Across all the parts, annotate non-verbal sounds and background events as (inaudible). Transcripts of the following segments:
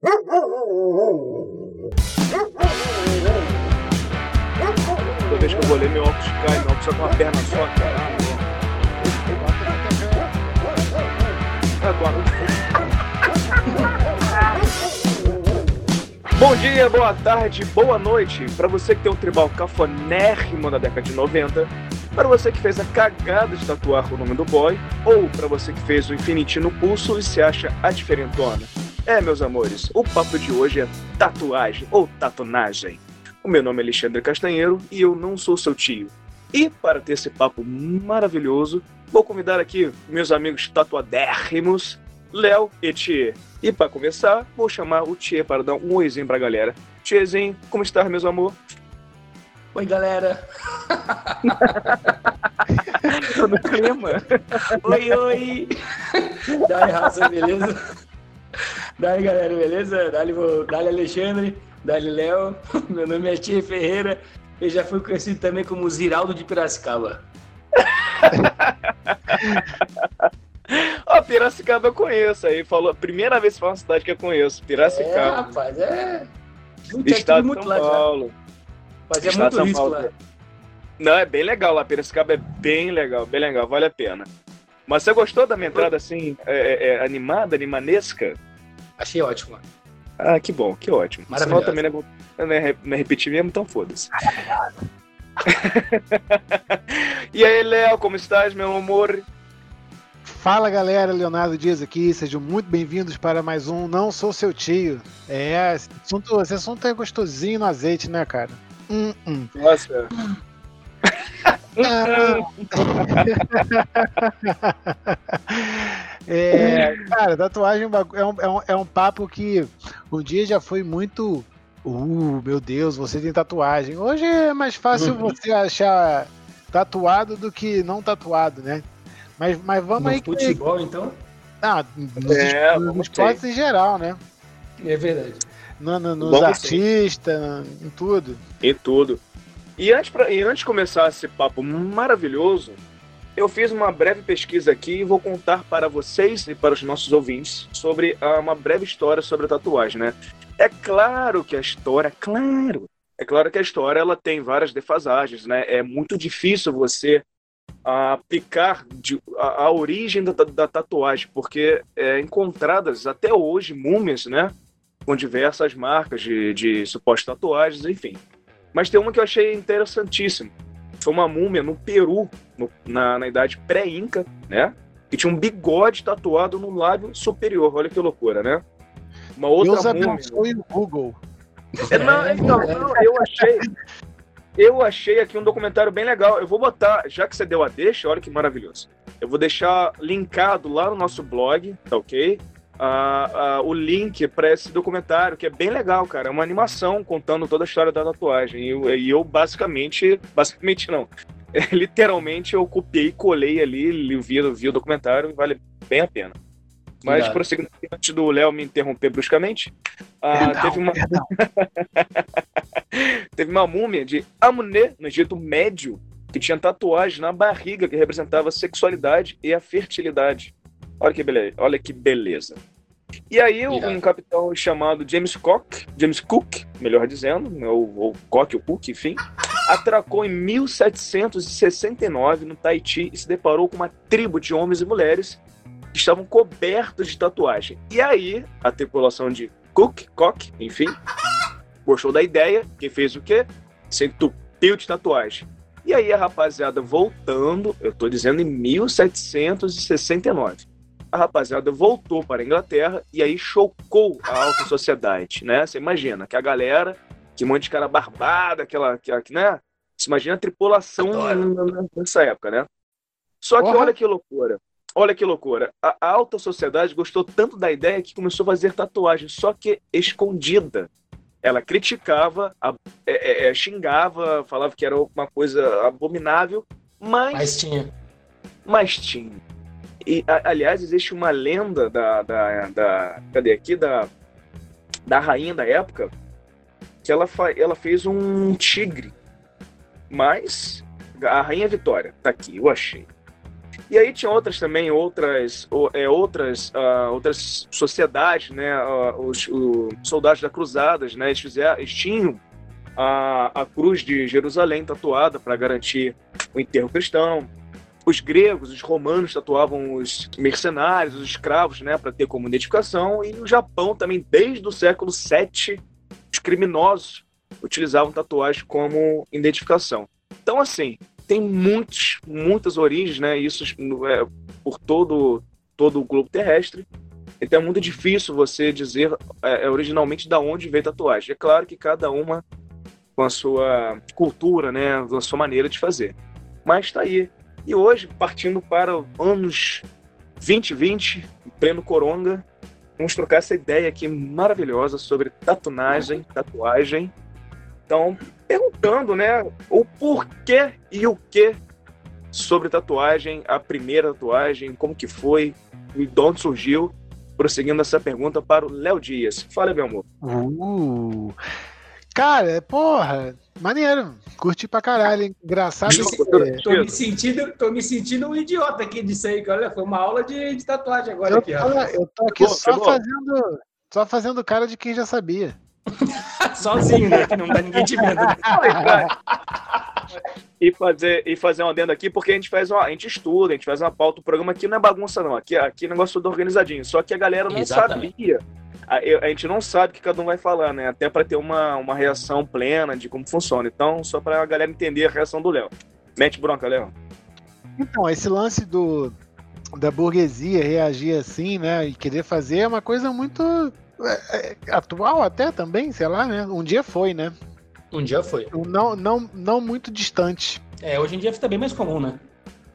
Toda vez que eu vou ler, meu óculos cai, meu óculos só com uma perna só, caralho. Agora. Bom dia, boa tarde, boa noite para você que tem um tribal cafonérrimo na década de 90, para você que fez a cagada de tatuar o nome do boy, ou para você que fez o infinity no pulso e se acha a diferentona. É, meus amores, o papo de hoje é tatuagem ou tatonagem. O meu nome é Alexandre Castanheiro e eu não sou seu tio. E para ter esse papo maravilhoso, vou convidar aqui meus amigos tatuadérrimos, Léo e Thier. E para começar, vou chamar o Thier para dar um oizinho pra galera. Thierzinho, como está, meus amor? Oi, galera. (laughs) Tô no clima. oi, oi. Dali, raça, beleza? (laughs) Dali, galera, beleza? Dali, Dali Alexandre, Dali Léo. (laughs) Meu nome é Thier Ferreira. Eu já fui conhecido também como Ziraldo de Piracicaba. (laughs) Ó, oh, Piracicaba eu conheço. Aí falou, primeira vez que fala uma cidade que eu conheço. Piracicaba. É, rapaz, é. Muito, Estado muito São lá, Paulo. Mas é muito risco Paulo. lá. Não, é bem legal lá. Piracicaba é bem legal, bem legal, vale a pena. Mas você gostou da minha entrada assim, é, é, é animada, animanesca? Achei ótimo. Ah, que bom, que ótimo. Senão também não é, não é, não é repetir mesmo, então foda-se. (laughs) e aí, Léo, como estás, meu amor? Fala galera, Leonardo Dias aqui, sejam muito bem-vindos para mais um Não Sou Seu Tio. É, esse assunto, esse assunto é gostosinho no azeite, né, cara? Hum, hum. Nossa. (laughs) é, cara, tatuagem é, é um, é, um, é um papo que um dia já foi muito. Uh, meu Deus, você tem tatuagem. Hoje é mais fácil uhum. você achar tatuado do que não tatuado, né? Mas, mas vamos no aí. Futebol, que... então? Ah, nos, é, nos esportes em geral, né? É verdade. No, no, nos artistas, em tudo. Em tudo. E antes, pra, e antes de começar esse papo maravilhoso, eu fiz uma breve pesquisa aqui e vou contar para vocês e para os nossos ouvintes sobre uh, uma breve história sobre a tatuagem, né? É claro que a história, claro, é claro que a história ela tem várias defasagens, né? É muito difícil você aplicar de, a, a, origem da, da, tatuagem, porque é, encontradas até hoje múmias, né? Com diversas marcas de, de supostas tatuagens, enfim. Mas tem uma que eu achei interessantíssima. Foi uma múmia no Peru, no, na, na idade pré-inca, né? Que tinha um bigode tatuado no lábio superior. Olha que loucura, né? Uma outra Deus múmia. abençoe o Google. É, não, então, não, eu achei. Eu achei aqui um documentário bem legal. Eu vou botar, já que você deu a deixa, olha que maravilhoso. Eu vou deixar linkado lá no nosso blog, tá ok? O link para esse documentário, que é bem legal, cara. É uma animação contando toda a história da tatuagem. E eu, e eu basicamente, basicamente não, (laughs) literalmente eu copiei e colei ali, vi, vi o documentário vale bem a pena. Mas prosseguindo antes do Léo me interromper bruscamente, uh, teve uma (laughs) teve uma múmia de Amuné no Egito Médio que tinha tatuagem na barriga que representava a sexualidade e a fertilidade. Olha que beleza, olha que beleza. E aí um capitão chamado James Cook, James Cook, melhor dizendo, né, ou, ou Cook ou Cook, enfim, atracou em 1769 no Tahiti e se deparou com uma tribo de homens e mulheres que estavam cobertos de tatuagem. E aí, a tripulação de Cook, Cock, enfim, gostou da ideia, que fez o quê? Se entupiu de tatuagem. E aí a rapaziada voltando, eu tô dizendo em 1769. A rapaziada voltou para a Inglaterra e aí chocou a alta sociedade, né? Você imagina que a galera, que um monte de cara barbada, aquela, que, né? Você imagina a tripulação nessa época, né? Só que olha que loucura. Olha que loucura. A alta sociedade gostou tanto da ideia que começou a fazer tatuagem, só que escondida. Ela criticava, é, é, é, xingava, falava que era uma coisa abominável, mas. Mas tinha. Mas tinha. E, aliás, existe uma lenda da, da, da. Cadê aqui? Da, da rainha da época, que ela, ela fez um tigre. Mas. A Rainha Vitória, tá aqui, eu achei E aí tinha outras também, outras, é, outras, uh, outras sociedades, né? Uh, os, os, soldados da Cruzadas, né? Eles, fizeram, eles tinham a, a cruz de Jerusalém tatuada para garantir o enterro cristão. Os gregos, os romanos tatuavam os mercenários, os escravos, né, para ter como identificação. E o Japão também, desde o século VII, os criminosos utilizavam tatuagem como identificação. Então, assim, tem muitos, muitas origens, né? Isso é, por todo, todo o globo terrestre. Então é muito difícil você dizer é, é, originalmente da onde veio tatuagem. É claro que cada uma com a sua cultura, né? Com a sua maneira de fazer. Mas está aí. E hoje, partindo para anos 2020, em pleno coronga, vamos trocar essa ideia aqui maravilhosa sobre tatuagem, tatuagem então, perguntando, né, o porquê e o que sobre tatuagem, a primeira tatuagem, como que foi, e de onde surgiu, prosseguindo essa pergunta para o Léo Dias. Fala, meu amor. Uh, cara, porra, maneiro. Curti pra caralho, hein? Engraçado. Me, tô, me sentindo, tô me sentindo um idiota aqui disso aí, que olha, foi uma aula de, de tatuagem agora eu aqui, tô, Eu tô aqui só fazendo, só fazendo cara de quem já sabia. (laughs) Sozinho, né? Que não dá ninguém te vendo. Né? (laughs) e fazer e fazer um adendo aqui, porque a gente faz uma, a gente estuda, a gente faz uma pauta, o programa aqui não é bagunça não, aqui aqui é negócio tudo organizadinho, só que a galera não Exatamente. sabia. A, a, gente não sabe o que cada um vai falar, né? Até para ter uma, uma reação plena de como funciona. Então, só para a galera entender a reação do Léo. Mete bronca, Léo. Então, esse lance do da burguesia reagir assim, né, e querer fazer é uma coisa muito é, é, atual até também, sei lá, né? Um dia foi, né? Um dia foi. Não, não, não muito distante. É, hoje em dia fica bem mais comum, né?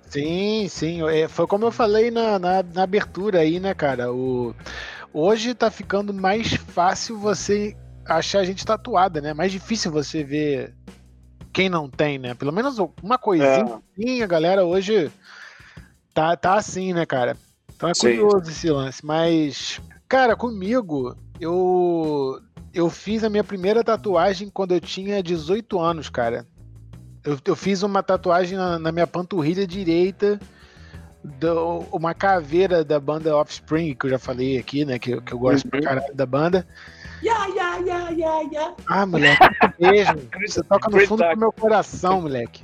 Sim, sim. É, foi como eu falei na, na, na, abertura aí, né, cara? O, hoje tá ficando mais fácil você achar a gente tatuada, né? Mais difícil você ver quem não tem, né? Pelo menos uma coisinha, é. a galera hoje tá, tá assim, né, cara? Então é curioso sim. esse lance, mas Cara, comigo, eu eu fiz a minha primeira tatuagem quando eu tinha 18 anos, cara. Eu, eu fiz uma tatuagem na, na minha panturrilha direita, do, uma caveira da banda Offspring, que eu já falei aqui, né? Que, que eu gosto uhum. pra caralho da banda. Ya, ya, ya, ya, ya. Ah, moleque, mesmo. (laughs) Você toca no fundo do meu coração, moleque.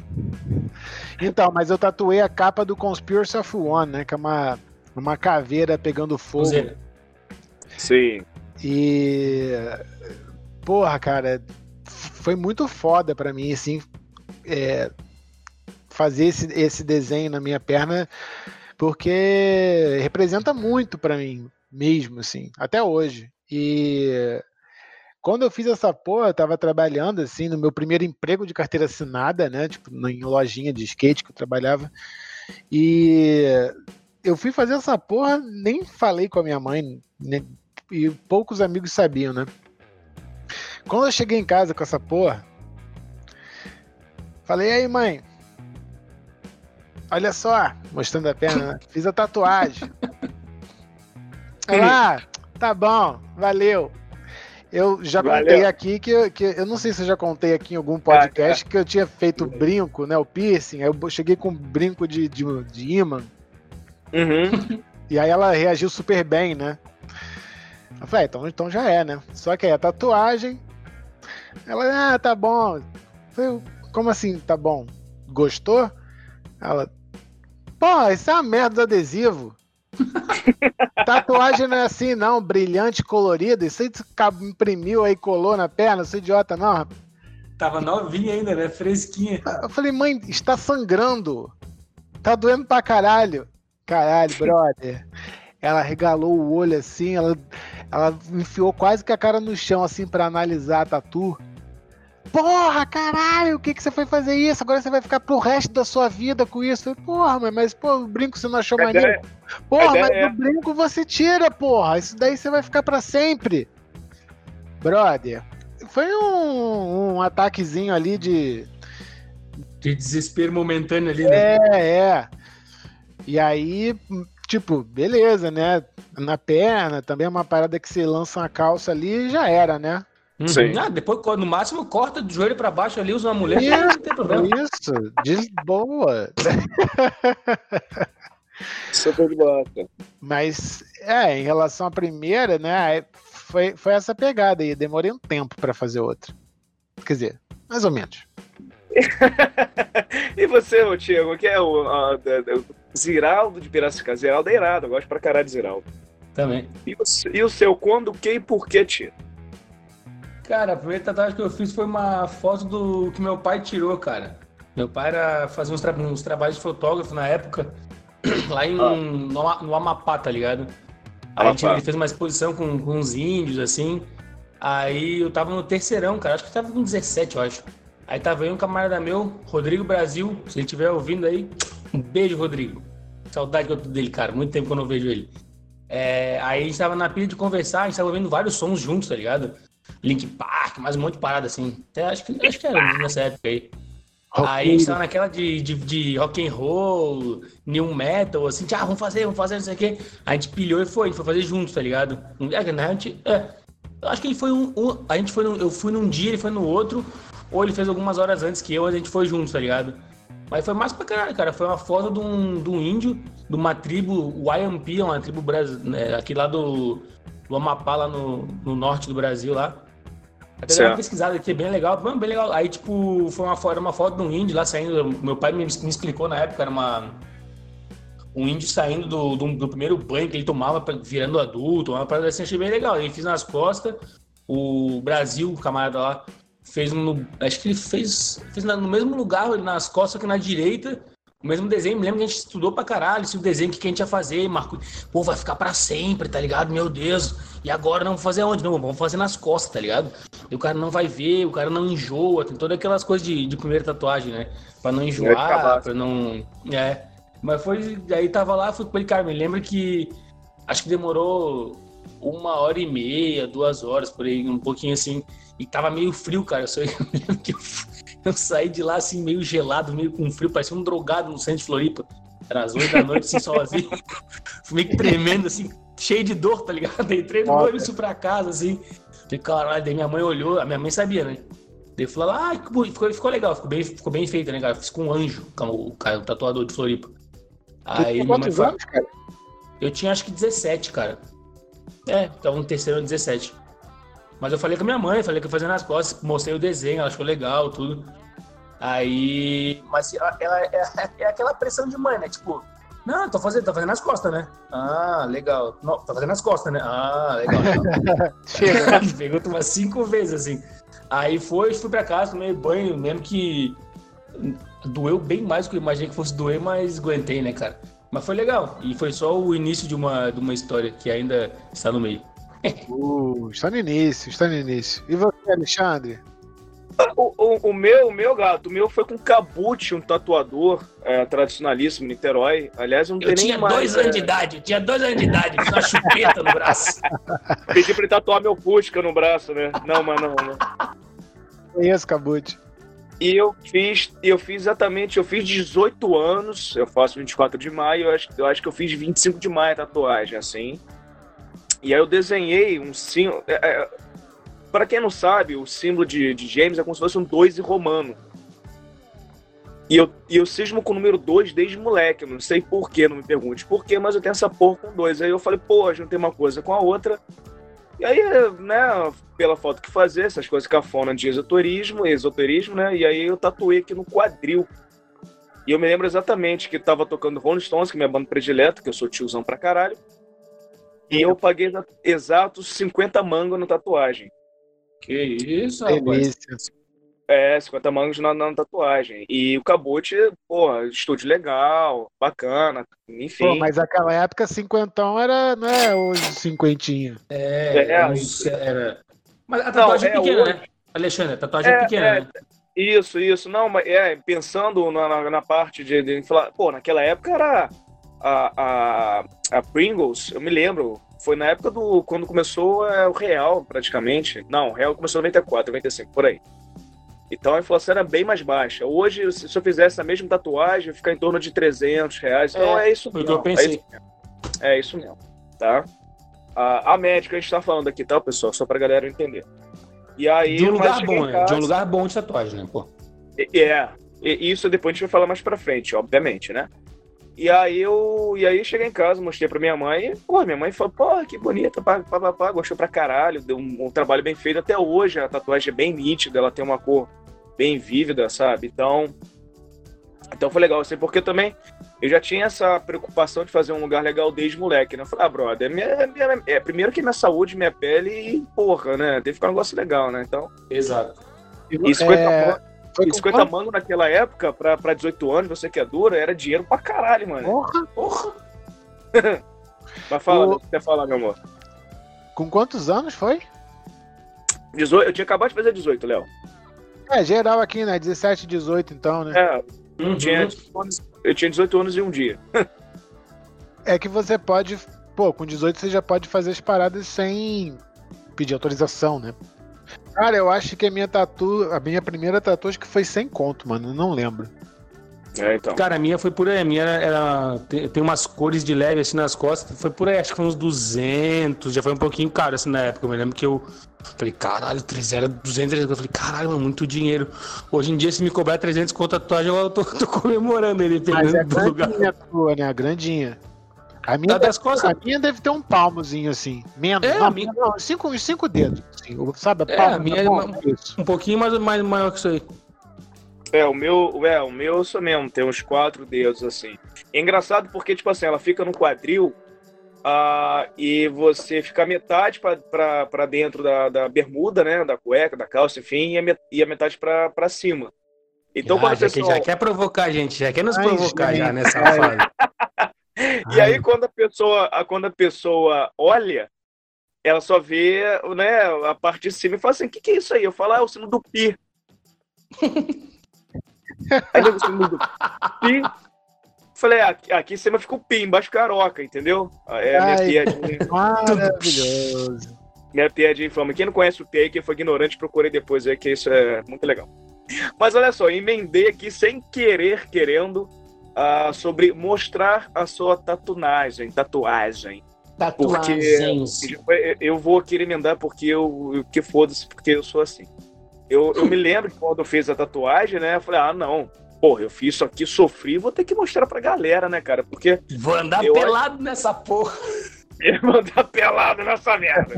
Então, mas eu tatuei a capa do Conspiracy of One, né? Que é uma, uma caveira pegando fogo. Sim. E. Porra, cara, foi muito foda para mim, assim, é, fazer esse, esse desenho na minha perna, porque representa muito para mim mesmo, assim, até hoje. E quando eu fiz essa porra, eu tava trabalhando, assim, no meu primeiro emprego de carteira assinada, né, tipo, em lojinha de skate que eu trabalhava, e eu fui fazer essa porra, nem falei com a minha mãe, e poucos amigos sabiam, né? Quando eu cheguei em casa com essa porra, falei, aí mãe, olha só, mostrando a perna, né? fiz a tatuagem. (laughs) Ah, tá bom, valeu. Eu já Valeu. contei aqui que, que eu não sei se eu já contei aqui em algum podcast ah, (laughs) que eu tinha feito brinco, né? O piercing. Aí eu cheguei com brinco de, de, de imã. Uhum. E aí ela reagiu super bem, né? Eu falei, ah, então, então já é, né? Só que aí a tatuagem. Ela, ah, tá bom. Eu falei, como assim, tá bom? Gostou? Ela, pô, isso é uma merda do adesivo. (laughs) Tatuagem não é assim, não, brilhante, colorido. Isso aí imprimiu aí, colou na perna, sou idiota, não. Tava novinha ainda, né? Fresquinha. Eu falei, mãe, está sangrando. Tá doendo pra caralho. Caralho, brother. Ela regalou o olho assim, ela ela enfiou quase que a cara no chão, assim, para analisar a tatu. Porra, caralho, o que, que você foi fazer isso? Agora você vai ficar pro resto da sua vida com isso. Porra, mas, mas pô, o brinco você não achou maneiro? Porra, mas é... o brinco você tira, porra. Isso daí você vai ficar para sempre. Brother, foi um, um ataquezinho ali de. De desespero momentâneo ali, né? É, é. E aí, tipo, beleza, né? Na perna, também é uma parada que você lança uma calça ali e já era, né? Uhum. Sim. Ah, depois, no máximo, corta do joelho para baixo ali, usa uma mulher, isso, não tem problema. Isso, de boa. (laughs) Super boa. Mas, é, em relação à primeira, né? Foi, foi essa pegada aí. Demorei um tempo pra fazer outra. Quer dizer, mais ou menos. (laughs) e você, ô Tiago, que é o, a, o Ziraldo de Piracicaba? Ziraldo é irado, eu gosto pra caralho de Ziraldo. Também. E o, e o seu, quando, que e por que, tio? Cara, a primeira tatuagem que eu fiz foi uma foto do que meu pai tirou, cara. Meu pai era fazer uns, tra uns trabalhos de fotógrafo na época, (clears throat) lá em, ah. no, no, Amapá, tá ligado? Aí a gente, ele fez uma exposição com, com uns índios, assim. Aí eu tava no terceirão, cara. Acho que tava com 17, eu acho. Aí tava aí um camarada meu, Rodrigo Brasil. Se ele estiver ouvindo aí, um beijo, Rodrigo. Saudade que eu tô dele, cara. Muito tempo que eu não vejo ele. É, aí a gente tava na pilha de conversar, a gente tava ouvindo vários sons juntos, tá ligado? Link Park, mais um monte de parada assim. Até acho que, acho que era nessa época aí. Aí a gente tava naquela de, de, de rock and roll, new metal, assim, ah, vamos fazer, vamos fazer, não sei o quê. A gente pilhou e foi, a gente foi fazer juntos, tá ligado? É, a gente, é, acho que ele foi um, um, a gente foi num, eu fui num dia, ele foi no outro, ou ele fez algumas horas antes que eu, a gente foi juntos, tá ligado? Mas foi mais pra caralho, cara. Foi uma foto de um, de um índio, de uma tribo, o Ayampi, uma tribo brasileira, né, aqui lá do, do Amapá, lá no, no norte do Brasil, lá. Até dei uma pesquisada aqui, é bem legal, bem legal. Aí, tipo, foi uma, era uma foto de um índio lá saindo. Meu pai me, me explicou na época, era uma. Um índio saindo do, do, do primeiro banho que ele tomava, virando adulto, uma parada assim, achei bem legal. Ele fiz nas costas, o Brasil, o camarada lá, fez no. Acho que ele fez, fez no mesmo lugar, nas costas que na direita, o mesmo desenho, me lembro que a gente estudou pra caralho, esse o desenho que a gente ia fazer, marcou, pô, vai ficar pra sempre, tá ligado? Meu Deus. E agora não vamos fazer onde? Não, vamos fazer nas costas, tá ligado? E o cara não vai ver, o cara não enjoa, tem todas aquelas coisas de, de primeira tatuagem, né? Pra não enjoar, pra não. É. Mas foi. Aí tava lá, fui com ele, cara, me lembra que acho que demorou uma hora e meia, duas horas, por aí, um pouquinho assim. E tava meio frio, cara. Eu, só, (laughs) eu lembro que eu eu saí de lá assim, meio gelado, meio com frio, parecia um drogado no centro de Floripa. Era às oito da noite, assim, sozinho. (laughs) meio que tremendo, assim, cheio de dor, tá ligado? Entrei no ônibus pra casa, assim. Falei, caralho, daí minha mãe olhou, a minha mãe sabia, né? Daí falou, ah, ficou, ficou legal, ficou bem, ficou bem feito, né, cara? Fiz com um anjo, o, cara, o tatuador de Floripa. Aí minha mãe falou, anos, cara? Eu tinha acho que 17, cara. É, tava no terceiro 17. Mas eu falei com a minha mãe, falei que eu fazia nas costas, mostrei o desenho, ela achou legal, tudo. Aí. Mas ela, ela é, é, aquela pressão de mãe, né? Tipo, não, tô fazendo, tô fazendo nas costas, né? Ah, legal. Não, tô fazendo nas costas, né? Ah, legal. (laughs) Chega. (laughs) Pergunta umas cinco vezes, assim. Aí foi, fui pra casa, tomei banho, mesmo que doeu bem mais do que eu imaginei que fosse doer, mas aguentei, né, cara? Mas foi legal. E foi só o início de uma, de uma história que ainda está no meio. Uh, está no início, está no início. E você, Alexandre? O, o, o, meu, o meu gato, o meu foi com Cabute, um tatuador é, tradicionalíssimo Niterói. Aliás, não eu tinha mais, dois é... anos de idade, eu tinha dois anos de idade, fiz uma chupeta no braço. (laughs) Pedi pra ele tatuar meu Fusca no braço, né? Não, mas não, não. Conheço Cabute. E eu fiz, eu fiz exatamente, eu fiz 18 anos, eu faço 24 de maio, eu acho, eu acho que eu fiz 25 de maio a tatuagem, assim. E aí eu desenhei um símbolo. É, é, para quem não sabe, o símbolo de, de James é como se fosse um 2 em romano. E eu, e eu cismo com o número 2 desde moleque. Eu não sei porquê, não me pergunte porquê, mas eu tenho essa porra com dois. Aí eu falei, pô, a gente tem uma coisa com a outra. E aí, né, pela foto que fazer, essas coisas cafona de esoterismo, esoterismo, né? E aí eu tatuei aqui no quadril. E eu me lembro exatamente que tava tocando Rolling Stones, que é minha banda predileta, que eu sou tiozão pra caralho. E eu paguei exatos 50 mangos na tatuagem. Que isso, rapaz. É, 50 mangos na, na, tatuagem. E o Cabute, pô, estúdio legal, bacana, enfim. Pô, mas naquela época, cinquentão era, não é hoje cinquentinha. É, é era. Mas a tatuagem não, é pequena, hoje... né? Alexandre, a tatuagem é, é pequena, é, né? Isso, isso. Não, mas é, pensando na, na, na parte de, de falar, pô, naquela época era a, a, a Pringles, eu me lembro, foi na época do quando começou é, o real, praticamente. Não, o real começou em 94, 95, por aí. Então a inflação era bem mais baixa. Hoje, se eu fizesse a mesma tatuagem, ficar em torno de 300 reais. Então é, é isso mesmo. Eu pensei. É, é isso mesmo, tá? A, a médica a gente tá falando aqui, tá, pessoal? Só pra galera entender. E aí, de um lugar bom, né? De um lugar bom de tatuagem, né, pô? É, isso depois a gente vai falar mais pra frente, obviamente, né? E aí eu. E aí cheguei em casa, mostrei pra minha mãe. Pô, minha mãe falou, pô, que bonita, pá, pá, pá, pá, gostou pra caralho, deu um, um, trabalho bem feito. Até hoje a tatuagem é bem nítida, ela tem uma cor bem vívida, sabe? Então. Então foi legal, assim, porque também eu já tinha essa preocupação de fazer um lugar legal desde moleque, né? Eu falei, ah, brother, minha, minha, é, primeiro que minha saúde, minha pele e, porra, né? Tem que ficar um negócio legal, né? Então. Exato. E 50, é... Foi 50 mango naquela época, pra, pra 18 anos, você que é dura, era dinheiro pra caralho, mano. Porra, porra. (laughs) Mas fala, o... quer falar, meu amor. Com quantos anos foi? 18, eu tinha acabado de fazer 18, Léo. É, geral aqui, né? 17, 18, então, né? É, uhum. tinha, eu tinha 18 anos e um dia. é que você pode. Pô, com 18 você já pode fazer as paradas sem pedir autorização, né? Cara, eu acho que a minha tatu, a minha primeira tatu acho que foi sem conto, mano, não lembro. É, então. Cara, a minha foi por aí, a minha era, era tem, tem, umas cores de leve assim nas costas, foi por aí, acho que foi uns 200, já foi um pouquinho caro assim na época, eu me lembro que eu falei, caralho, 300, era 200, eu falei, caralho, mano, muito dinheiro. Hoje em dia, se me cobrar 300 com tatuagem, eu tô, (laughs) tô comemorando ele, dependendo é do lugar. Tua, né, a grandinha. A minha, deve, costas... a minha deve ter um palmozinho assim. Menos. É, não, minha... não, cinco, cinco dedos. Assim, sabe? É, palmo, a minha é um pouquinho mais, mais maior que isso aí. É, o meu, é, o meu sou mesmo, tem uns quatro dedos, assim. É engraçado porque, tipo assim, ela fica no quadril uh, e você fica metade para dentro da, da bermuda, né? Da cueca, da calça, enfim, e a, met, e a metade para cima. Então, ah, quando já, pessoa... já quer provocar a gente, já quer nos Ai, provocar gente. já nessa fase. E aí, quando a pessoa, quando a pessoa olha, ela só vê né, a parte de cima e fala assim: o que, que é isso aí? Eu falo, ah, é o sino do pi. (laughs) aí o sino do pi. Falei, ah, aqui, aqui em cima fica o pi, embaixo caroca, entendeu? É a minha Ai, piadinha. (laughs) Maravilhoso. minha piadinha infame. Quem não conhece o pi aí, quem foi ignorante, procurei depois aí, que isso é muito legal. Mas olha só, emendei aqui sem querer, querendo, uh, sobre mostrar a sua tatuagem, tatuagem. Tatuagens. Porque eu vou querer emendar porque eu, que foda-se, porque eu sou assim. Eu, eu me lembro que quando eu fiz a tatuagem, né, eu falei, ah, não, porra, eu fiz isso aqui, sofri, vou ter que mostrar pra galera, né, cara, porque... Vou andar pelado acho... nessa porra. (laughs) Eu vou andar pelado nessa merda.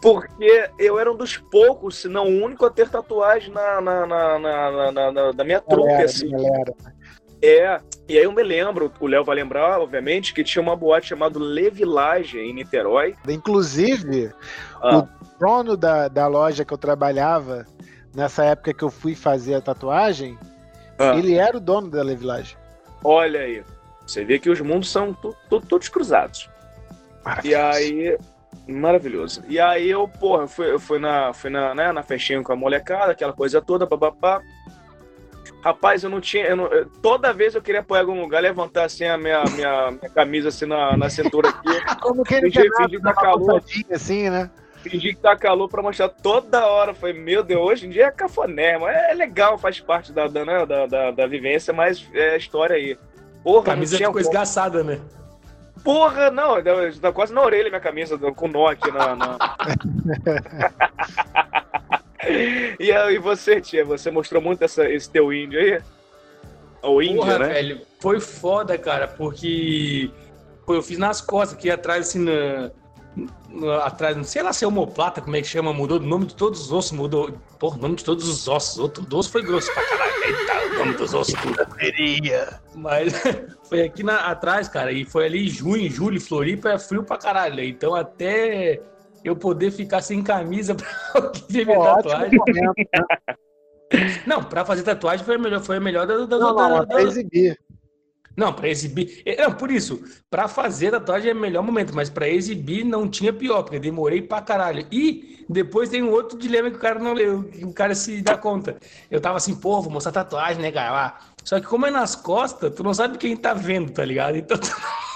porque eu era um dos poucos, se não o único a ter tatuagem na, na, na, na, na, na, na minha trupe, assim. Galera. É, e aí eu me lembro, o Léo vai lembrar, obviamente, que tinha uma boate chamada Le Village em Niterói. Inclusive, ah. o dono da, da loja que eu trabalhava, nessa época que eu fui fazer a tatuagem, ah. ele era o dono da Le Village. Olha aí, você vê que os mundos são todos cruzados. E aí, maravilhoso. E aí eu, porra, fui, eu fui na, fui na, né, na festinha com a molecada, aquela coisa toda, papapá. Rapaz, eu não tinha. Eu não, toda vez eu queria apoiar algum lugar, levantar assim a minha, minha, minha camisa assim na, na cintura aqui. (laughs) Como que ele fingir, fingir que tá calor. Assim, né? Fingir que tá calor pra mostrar toda hora. Foi, meu Deus, hoje em dia é cafoné, mas é legal, faz parte da, da, né, da, da, da vivência, mas é a história aí. Porra, camisa ficou como... esgaçada, né? Porra, não, tá quase na orelha minha camisa, com nó aqui na. na... (laughs) (laughs) (laughs) e aí você, tia, você mostrou muito essa, esse teu índio aí? O índio, Porra, né? velho, foi foda, cara, porque pô, eu fiz nas costas, aqui atrás, assim, na, na, atrás, não sei lá se é homoplata, como é que chama, mudou o nome de todos os ossos, mudou, porra, o nome de todos os ossos, outro osso foi grosso pra caralho, eita, o nome dos ossos tudo. Queria. Mas (laughs) foi aqui na, atrás, cara, e foi ali em junho, julho, Floripa é frio pra caralho, então até eu poder ficar sem camisa (laughs) pra ver minha tatuagem. Né? Não, pra fazer tatuagem foi a melhor, foi a melhor da, da, não, da, não, da, pra exibir. Não, pra exibir. É, não, por isso, pra fazer tatuagem é o melhor momento, mas pra exibir não tinha pior, porque demorei pra caralho. E depois tem um outro dilema que o cara não leu, que o cara se dá conta. Eu tava assim, pô, vou mostrar tatuagem, né, cara? Só que como é nas costas, tu não sabe quem tá vendo, tá ligado? Então tu (laughs)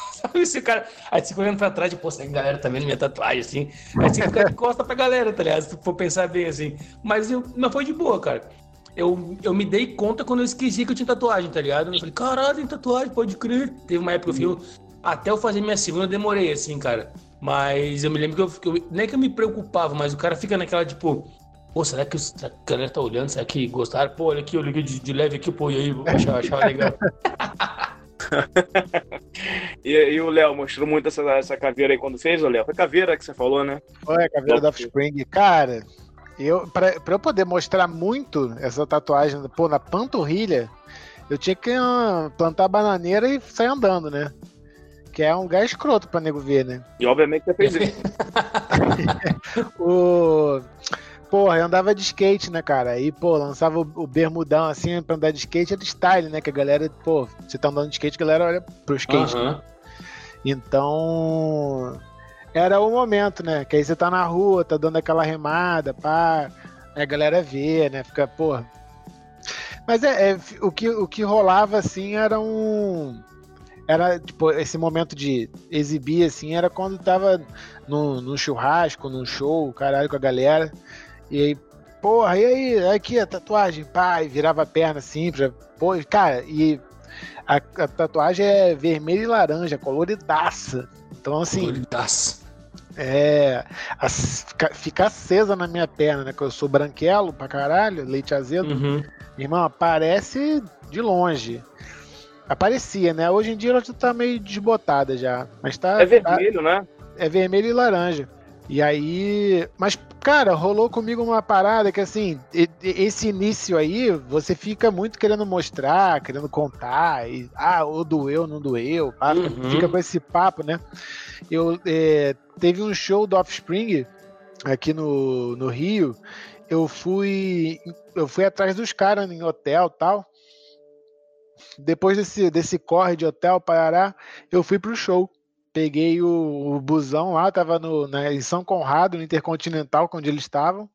cara. Aí você olhando pra trás, tipo, pô, a galera tá vendo minha tatuagem, assim. Aí você fica de costa pra galera, tá ligado? Se for pensar bem assim. Mas, eu, mas foi de boa, cara. Eu, eu me dei conta quando eu esqueci que eu tinha tatuagem, tá ligado? Eu falei, caralho, tem tatuagem, pode crer. Teve uma época que eu fui. Até eu fazer minha segunda, eu demorei, assim, cara. Mas eu me lembro que eu, que eu, Nem que eu me preocupava, mas o cara fica naquela, tipo. Pô, será que, a galera tá olhando? Será que gostaram? Pô, olha aqui, eu liguei de, de leve aqui, pô, e aí, achava, achava legal. (laughs) (laughs) e, e, o Léo mostrou muito essa, essa caveira aí quando fez, Léo? Foi caveira que você falou, né? Foi, a caveira da Offspring. Cara, eu, pra, pra eu poder mostrar muito essa tatuagem pô, na panturrilha, eu tinha que uh, plantar bananeira e sair andando, né? Que é um lugar escroto pra nego ver, né? E obviamente você fez isso. (laughs) o... Porra, eu andava de skate, né, cara? Aí, pô, lançava o, o bermudão assim pra andar de skate, era style, né? Que a galera, pô, você tá andando de skate, a galera olha pro skate, uhum. né? Então, era o momento, né? Que aí você tá na rua, tá dando aquela remada, pá, a galera vê, né? Fica, porra. Mas é, é, o, que, o que rolava assim era um. Era, tipo, esse momento de exibir, assim, era quando tava no, no churrasco, num show, caralho, com a galera. E aí, porra, e aí, aqui a tatuagem, pai, virava a perna assim, pra, pô, cara, e a, a, tatuagem é vermelha e laranja, coloridaça. Então, assim. Coloridaça. É. A, fica acesa na minha perna, né? Que eu sou branquelo pra caralho, leite azedo. Uhum. Irmão, aparece de longe. Aparecia, né? Hoje em dia ela tá meio desbotada já. Mas tá. É vermelho, tá, né? É vermelho e laranja. E aí. Mas, cara, rolou comigo uma parada que assim, esse início aí, você fica muito querendo mostrar, querendo contar, e ah, ou doeu, não doeu, pá, uhum. fica com esse papo, né? Eu é, teve um show do Offspring aqui no, no Rio. Eu fui. Eu fui atrás dos caras em hotel tal. Depois desse, desse corre de hotel, Parará, eu fui pro show peguei o, o busão lá, tava no, né, em São Conrado, no Intercontinental, onde eles estavam.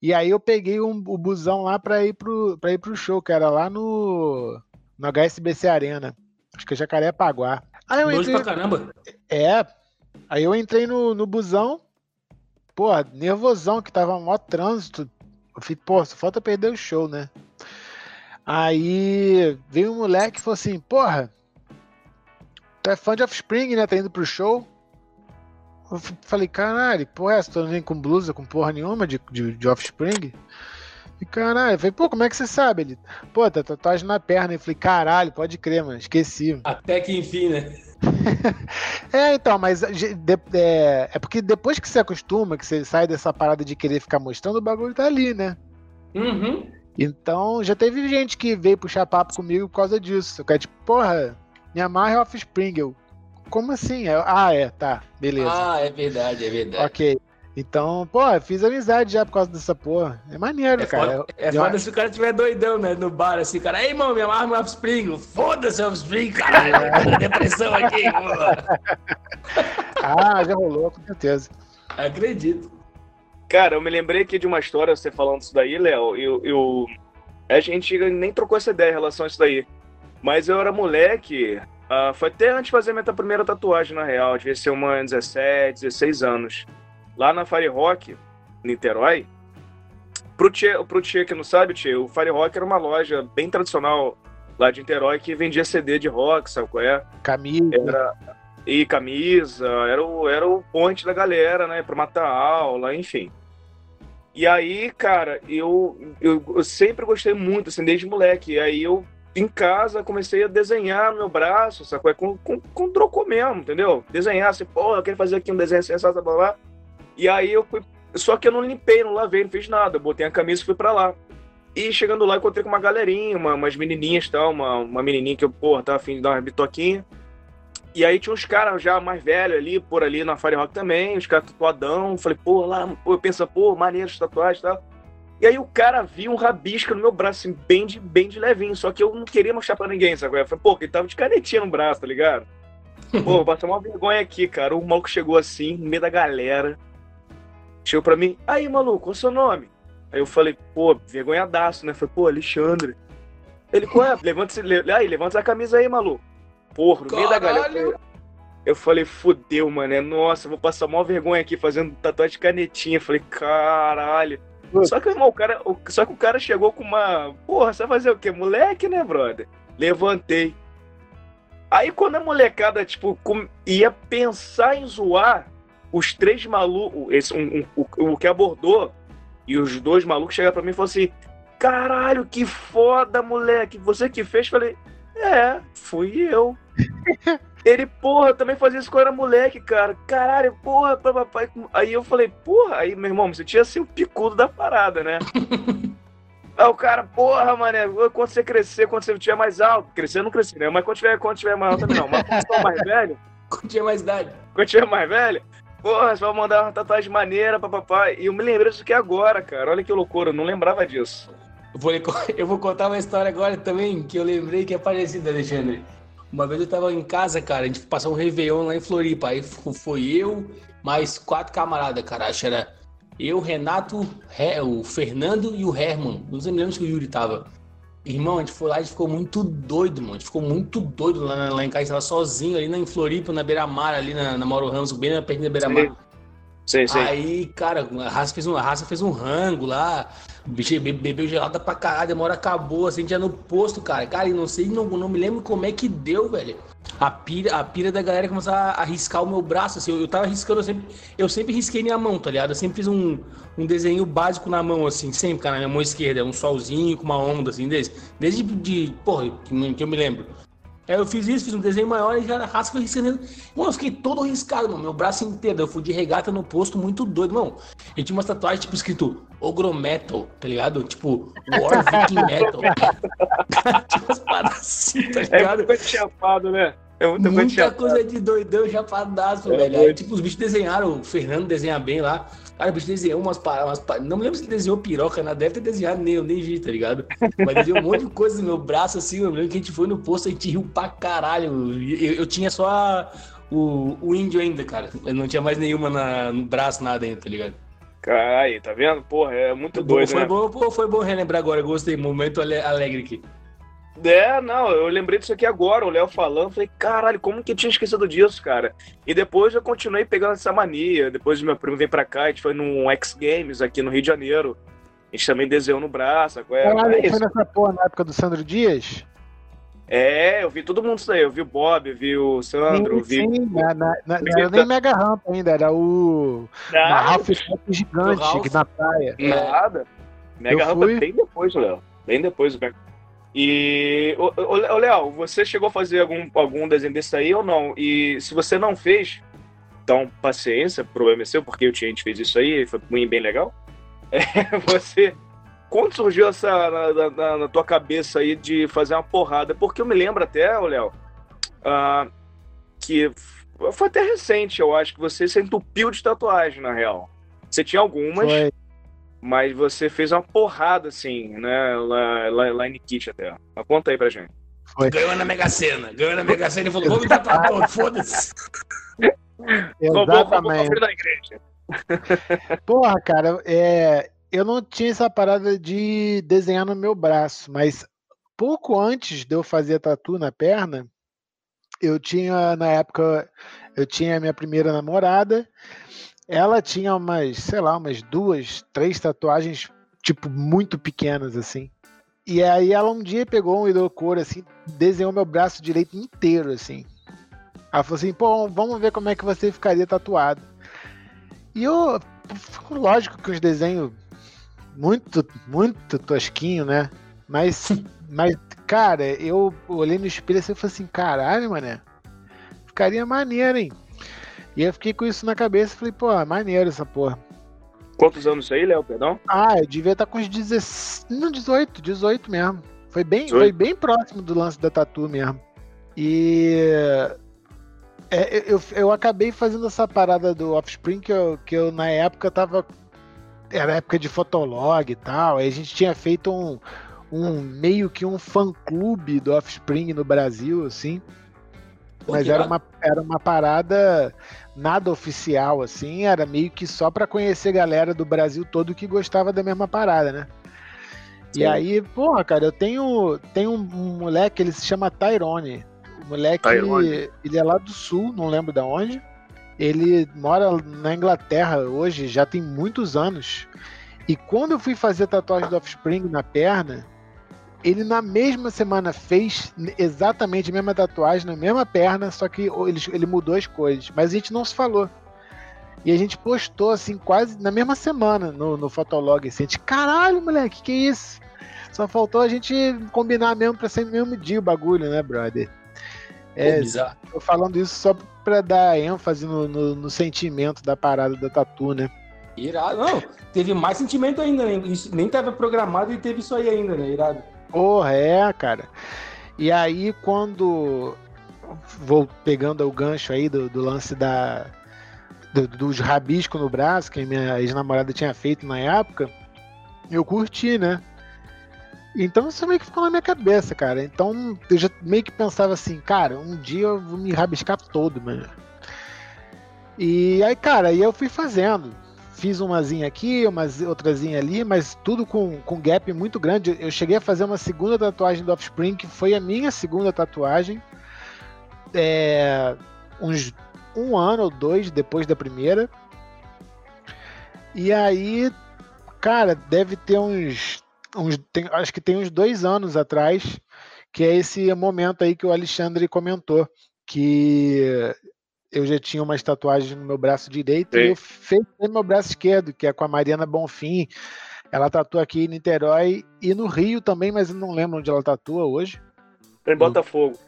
E aí eu peguei um, o busão lá para ir pro para ir pro show, que era lá no no HSBC Arena. Acho que é Jacarepaguá. Aí eu entrei, pra caramba. É. Aí eu entrei no, no busão. Pô, nervosão que tava mó trânsito. Eu falei, pô, só falta perder o show, né? Aí veio um moleque e falou assim, porra, Tu é fã de Offspring, né? Tá indo pro show. Eu falei, caralho, porra, essa? Tu não vem com blusa, com porra nenhuma de, de, de Offspring? E caralho, eu falei, pô, como é que você sabe? Ele, pô, tá tatuagem na perna. Eu falei, caralho, pode crer, mano, esqueci. Até que enfim, né? (laughs) é, então, mas de, é, é, porque depois que você acostuma, que você sai dessa parada de querer ficar mostrando, o bagulho tá ali, né? Uhum. Então, já teve gente que veio puxar papo comigo por causa disso. Eu quero, tipo, porra, me amarra é Offspring. Eu, como assim? Eu, ah, é, tá, beleza. Ah, é verdade, é verdade. Ok. Então, pô, fiz amizade já por causa dessa porra. É maneiro, é cara. Foda, é foda se o cara tiver doidão, né? No bar, assim, cara. Ei, mano, me amarra no Offspring. Foda-se, Offspring, caralho. É. depressão aqui, (laughs) Ah, já rolou, com certeza. Acredito. Cara, eu me lembrei aqui de uma história, você falando isso daí, Léo. Eu, eu, a gente nem trocou essa ideia em relação a isso daí. Mas eu era moleque, uh, foi até antes de fazer minha primeira tatuagem, na real. Devia ser uma 17, 16 anos. Lá na Fire Rock, Niterói. Pro Tchê, pro tchê que não sabe, Tchê, o Fire Rock era uma loja bem tradicional lá de Niterói que vendia CD de rock, sabe qual é? Camisa. Era, e camisa, era o, era o ponte da galera, né, pra matar aula, enfim. E aí, cara, eu, eu, eu sempre gostei muito, assim, desde moleque. E aí eu em casa, comecei a desenhar no meu braço, sacou? É com, com, com mesmo, entendeu? Desenhar, assim, pô, eu quero fazer aqui um desenho sensato, blá, blá. E aí eu fui. Só que eu não limpei, não lavei, não fiz nada. Eu botei a camisa e fui pra lá. E chegando lá, encontrei com uma galerinha, uma, umas menininhas e tal, uma, uma menininha que eu, porra, tava afim de dar uma bitoquinha. E aí tinha uns caras já mais velhos ali, por ali na Fire Rock também, os caras tatuadão. Falei, pô, lá, pô, eu penso, pô, maneiro de tatuagem e tal. E aí o cara viu um rabisco no meu braço, assim, bem de, bem de levinho. Só que eu não queria mostrar pra ninguém, sabe? Eu falei, pô, ele tava de canetinha no braço, tá ligado? (laughs) Pô, passou uma vergonha aqui, cara. O maluco chegou assim, no meio da galera. Chegou pra mim, aí, maluco, qual é o seu nome? Aí eu falei, pô, vergonhadaço, né? Falei, pô, Alexandre. Ele, qual é? Levanta, le... aí, levanta a camisa aí, maluco. Porra, no meio da galera. Eu falei, fudeu, mano. É, nossa, vou passar maior vergonha aqui fazendo tatuagem de canetinha. Eu falei, caralho. Só que, irmão, o cara, o, só que o cara chegou com uma. Porra, você vai fazer o quê? Moleque, né, brother? Levantei. Aí quando a molecada, tipo, com, ia pensar em zoar, os três malucos, esse, um, um, o, o que abordou, e os dois malucos chegaram pra mim e falaram assim: caralho, que foda, moleque, você que fez? Falei, É, fui eu. (laughs) Ele, porra, também fazia isso quando era moleque, cara. Caralho, porra, papai. Aí eu falei, porra, aí, meu irmão, você tinha assim o picudo da parada, né? (laughs) Aí o cara, porra, mané, quando você crescer, quando você tiver mais alto, crescer eu não cresci, né? Mas quando tiver, quando tiver mais alto também não. Mas quando você mais velho. Quando tiver mais idade. Quando tiver mais velho, porra, você vai mandar uma tatuagem maneira pra papai. E eu me lembrei disso aqui agora, cara. Olha que loucura, eu não lembrava disso. Eu vou, (laughs) eu vou contar uma história agora também que eu lembrei que é parecida, Alexandre. Uma vez eu tava em casa, cara, a gente passou um Réveillon lá em Floripa. Aí foi eu, mais quatro camaradas, cara. Acho que era eu, Renato, o Fernando e o Herman. Não sei me lembro se o Yuri tava. Irmão, a gente foi lá, a gente ficou muito doido, mano. A gente ficou muito doido lá, lá em casa, tava sozinho ali na, em Floripa, na beira-mar, ali na, na Mauro Ramos, bem na perto da beira-mar. Sim, sim. Aí, cara, a raça fez um, a raça fez um rango lá, bicho bebeu gelada pra caralho, demora acabou, assim, já no posto, cara. Cara, e não sei, não, não me lembro como é que deu, velho. A pira, a pira da galera começou a, riscar o meu braço, assim, eu, eu tava riscando, eu sempre, eu sempre risquei minha mão, tá ligado? Eu sempre fiz um, um desenho básico na mão, assim, sempre, cara, na minha mão esquerda, um solzinho com uma onda, assim, desde, desde de, porra, que, que eu me lembro. Aí eu fiz isso, fiz um desenho maior e já rasca riscando. Mano, eu fiquei todo riscado, mano. Meu braço inteiro. Eu fui de regata no posto, muito doido, mano. E tinha umas tatuagens, tipo, escrito Ogrometal, tá ligado? Tipo, War Viking Metal. (laughs) umas paradas assim, tá é ligado? É muito chapado, né? É muito Muita coisa de doidão chapadaço, é velho. Aí, tipo, os bichos desenharam, o Fernando desenha bem lá. Cara, o bicho desenhou umas paradas. Não me lembro se ele desenhou piroca, né? Deve ter desenhado nem, eu nem vi, tá ligado? Mas desenhou um monte de coisa no meu braço, assim. Eu lembro que a gente foi no posto e a gente riu pra caralho. Eu, eu tinha só a, o, o índio ainda, cara. Eu não tinha mais nenhuma na, no braço, nada ainda, tá ligado? Aí, tá vendo? Porra, é muito doido, foi né? Bom, pô, foi bom relembrar agora. Gostei, momento alegre aqui. É, não, eu lembrei disso aqui agora, o Léo falando, falei, caralho, como que eu tinha esquecido disso, cara? E depois eu continuei pegando essa mania, depois meu primo veio pra cá, a gente foi num X Games aqui no Rio de Janeiro, a gente também desenhou no braço, é, caralho, é foi nessa porra na época do Sandro Dias? É, eu vi todo mundo isso aí, eu vi o Bob, eu vi o Sandro, sim, vi... Sim, na, na, na, não era nem Mega Ramp ainda, era o... Nada. Ralph gigante Ralph. na praia. Nada. Mega Ramp fui... bem depois, Léo, bem depois do Mega e, ô, Léo, você chegou a fazer algum, algum desenho desse aí ou não? E se você não fez, então paciência, problema é seu, porque o Tiente fez isso aí, foi bem legal. (laughs) É, você. Quando surgiu essa na, na, na, tua cabeça aí de fazer uma porrada? Porque eu me lembro até, Léo, uh, que foi até recente, eu acho, que você se entupiu de tatuagem, na real. Você tinha algumas. Foi mas você fez uma porrada, assim, né? Lá, lá, lá em Nikit até. Mas conta aí pra gente. Foi. Ganhou na Mega Sena. Ganhou na Mega Sena e falou: vamos dar pra todo, foda-se. Exatamente. da igreja. Porra, cara, é, eu não tinha essa parada de desenhar no meu braço, mas pouco antes de eu fazer tatu na perna, eu tinha, na época, eu tinha a minha primeira namorada ela tinha umas, sei lá, umas duas, três tatuagens, tipo, muito pequenas, assim. E aí ela um dia pegou um hidrocor, assim, desenhou meu braço direito inteiro, assim. Ela falou assim, pô, vamos ver como é que você ficaria tatuado. E eu, lógico que os desenhos muito, muito tosquinho, né? Mas, mas, cara, eu olhei no espelho assim e falei assim, caralho, mané, ficaria maneiro, hein? E eu fiquei com isso na cabeça e falei, pô, maneiro essa porra. Quantos anos isso aí, Léo, perdão? Ah, eu devia estar com uns 16, não, 18, 18 mesmo. Foi bem, foi bem próximo do lance da tatu mesmo. E é, eu, eu acabei fazendo essa parada do Offspring que eu, que eu na época tava. Era época de Fotolog e tal. Aí a gente tinha feito um, um meio que um fã clube do Offspring no Brasil, assim. Mas era uma, era uma parada nada oficial, assim, era meio que só para conhecer galera do Brasil todo que gostava da mesma parada, né? Sim. E aí, porra, cara, eu tenho, tenho um, moleque, ele se chama Tyrone. O moleque, Tyrone. ele é lá do sul, não lembro de onde. Ele mora na Inglaterra hoje, já tem muitos anos. E quando eu fui fazer tatuagem do Offspring na perna, ele na mesma semana fez exatamente a mesma tatuagem na mesma perna, só que ele, ele mudou as coisas. Mas a gente não se falou. E a gente postou assim, quase na mesma semana no, no Fotolog. Assim, a gente, caralho, moleque, que isso? Só faltou a gente combinar mesmo pra ser no mesmo dia o bagulho, né, brother? É, tô falando isso só pra dar ênfase no, no, no sentimento da parada da tatu, né? Irado, não. Teve mais sentimento ainda, né? Isso nem tava programado e teve isso aí ainda, né? Irado. Porra, é, cara. E aí, quando. Vou pegando o gancho aí do, do lance da. Do, dos rabiscos no braço, que a minha ex-namorada tinha feito na época, eu curti, né? Então isso meio que ficou na minha cabeça, cara. Então eu já meio que pensava assim, cara, um dia eu vou me rabiscar todo, mano. E aí, cara, eu fui fazendo. Fiz umazinha aqui, umas outrazinha ali, mas tudo com, com gap muito grande. Eu cheguei a fazer uma segunda tatuagem do Offspring, que foi a minha segunda tatuagem. É, uns um ano ou dois depois da primeira. E aí, cara, deve ter uns uns, tem, acho que tem uns dois anos atrás, que é esse momento aí que o Alexandre comentou, que eu já tinha umas tatuagens no meu braço direito Sim. e eu fiz no meu braço esquerdo, que é com a Mariana Bonfim. Ela tatua aqui em Niterói e no Rio também, mas eu não lembro onde ela tatua hoje. Em Botafogo.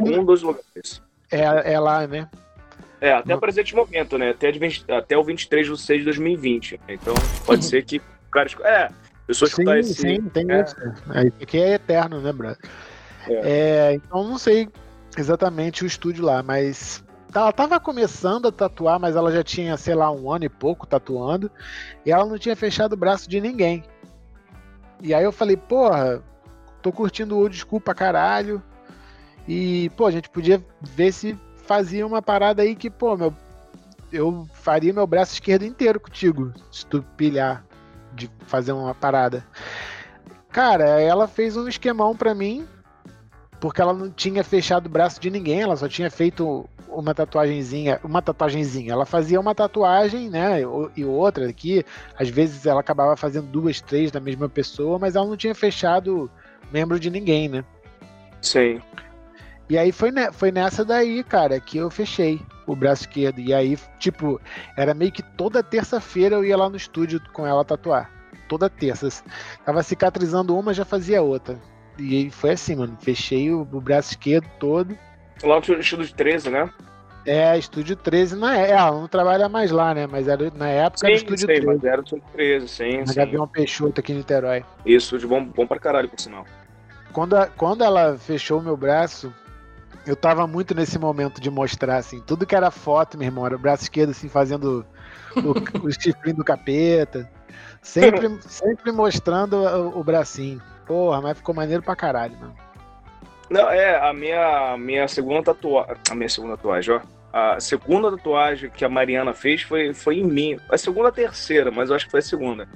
Um dos lugares. É, é lá, né? É, até o presente momento, né? Até, 20, até o 23 de 6 de 2020. Então, pode ser que o cara. É, Pessoa escutar sim, esse. Sim, tem é. isso. É, isso aqui é eterno, né, brother? É. É, então não sei exatamente o estúdio lá, mas ela tava começando a tatuar, mas ela já tinha, sei lá, um ano e pouco tatuando, e ela não tinha fechado o braço de ninguém. E aí eu falei, porra, tô curtindo o old school pra caralho. E, pô, a gente podia ver se fazia uma parada aí que, pô, meu, eu faria meu braço esquerdo inteiro contigo, se tu pilhar de fazer uma parada. Cara, ela fez um esquemão para mim, porque ela não tinha fechado o braço de ninguém, ela só tinha feito uma tatuagenzinha, uma tatuagenzinha. Ela fazia uma tatuagem, né, e outra aqui. Às vezes ela acabava fazendo duas, três da mesma pessoa, mas ela não tinha fechado membro de ninguém, né? Sim. E aí foi, ne foi nessa daí, cara, que eu fechei o braço esquerdo. E aí, tipo, era meio que toda terça-feira eu ia lá no estúdio com ela tatuar. Toda terça. Tava cicatrizando uma, já fazia outra. E aí foi assim, mano. Fechei o, o braço esquerdo todo. Lá no estúdio 13, né? É, estúdio 13 na é, ela não trabalha mais lá, né? Mas era, na época sim, era estúdio sei, 13. Mas era o estúdio 13, sim. Na Gavião Peixoto aqui em Niterói. Isso, de bom, bom pra caralho, por sinal. Quando, a, quando ela fechou o meu braço, eu tava muito nesse momento de mostrar, assim, tudo que era foto, meu irmão, era o braço esquerdo, assim, fazendo o, o (laughs) chifrinho do capeta. Sempre, (laughs) sempre mostrando o, o, bracinho. Porra, mas ficou maneiro pra caralho, mano. Não, é, a minha, minha segunda tatuagem. A minha segunda tatuagem, ó. A segunda tatuagem que a Mariana fez foi, foi em mim. A segunda a terceira, mas eu acho que foi a segunda.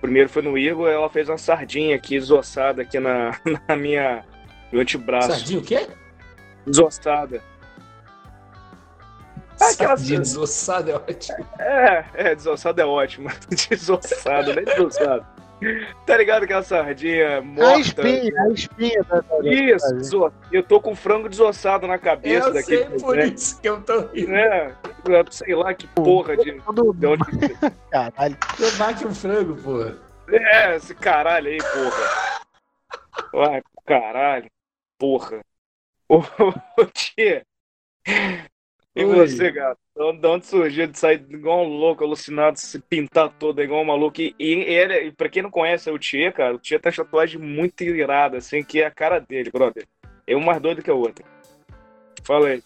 primeiro foi no Igor, ela fez uma sardinha aqui, desossada aqui na, (laughs) na minha. No antebraço. Sardinha o quê? Desossada. Ah, aquela desossada é ótimo. É, é, desossada é ótimo. (laughs) desossada, nem desossada. Tá ligado aquela sardinha morta? A espinha, a espinha. Da, isso, desoss... eu tô com frango desossado na cabeça eu daqui. Eu sei por né? isso que eu tô rindo. É, sei lá que porra de... de onde... (laughs) Caralho. Eu bate um frango, porra. É, esse caralho aí, porra. Ai, caralho. Porra. Ô, tia. E Oi. você, gato? De onde surgiu de sair igual um louco, alucinado, se pintar todo igual um maluco? E, e, ele, e pra quem não conhece o Tia, cara, o Tia tem tatuagem muito irada, assim, que é a cara dele, brother. É um mais doido que a outra. Fala aí.